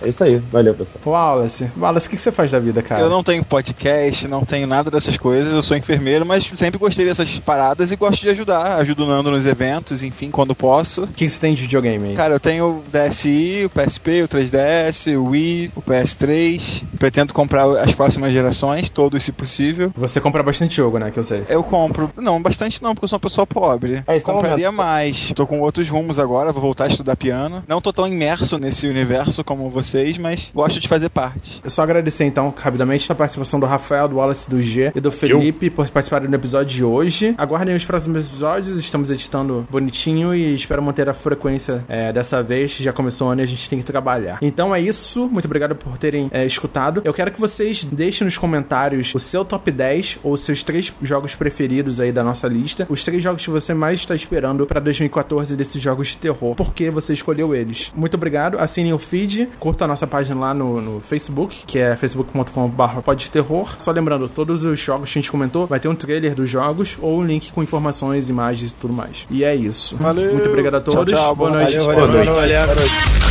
[SPEAKER 2] É isso aí, valeu pessoal.
[SPEAKER 1] Wallace. Wallace, o que que você faz da vida, cara?
[SPEAKER 5] Eu não tenho podcast, não tenho nada dessas coisas, eu sou enfermeiro, mas sempre gostei dessas paradas e gosto de ajudar. Ajudo o Nando nos eventos, enfim, quando posso.
[SPEAKER 1] O que que você tem de videogame aí?
[SPEAKER 5] Cara, eu tenho o DSi, o PSP, o 3DS, o Wii, o PS3. Pretendo comprar as próximas gerações, todos se possível.
[SPEAKER 1] Você compra bastante jogo, né? Que eu sei.
[SPEAKER 5] Eu compro. Não, bastante não, porque eu sou uma pessoa pobre.
[SPEAKER 2] É, só um
[SPEAKER 5] Compraria
[SPEAKER 2] momento.
[SPEAKER 5] mais. Tô com outros rumos agora, vou voltar a estudar piano. Não tô tão imerso nesse universo como vocês, mas gosto de fazer parte.
[SPEAKER 1] Eu só agradecer então, rapidamente, a participação do Rafael, do Wallace, do G e do Felipe por participarem do episódio de hoje. Aguardem os próximos episódios, estamos editando bonitinho e espero manter a frequência é, dessa vez. Já começou o ano e a gente tem que trabalhar. Então é isso, muito obrigado por terem é, escutado. Eu quero que vocês deixem nos comentários o seu top 10 ou os seus três jogos preferidos aí da nossa lista. Os três jogos que você mais está esperando para 2014 desses jogos de terror. Por que você escolheu eles? Muito obrigado. Assinem o feed, curta a nossa página lá no, no Facebook, que é facebook.com.br podterror. Só lembrando, todos os jogos que a gente comentou, vai ter um trailer dos jogos ou um link com informações, imagens e tudo mais. E é isso.
[SPEAKER 5] Valeu.
[SPEAKER 1] Muito obrigado a
[SPEAKER 5] Tchau,
[SPEAKER 1] todos.
[SPEAKER 5] tchau.
[SPEAKER 1] Boa
[SPEAKER 5] Boa
[SPEAKER 1] noite.
[SPEAKER 2] Valeu, valeu,
[SPEAKER 6] Boa noite.
[SPEAKER 2] valeu, valeu.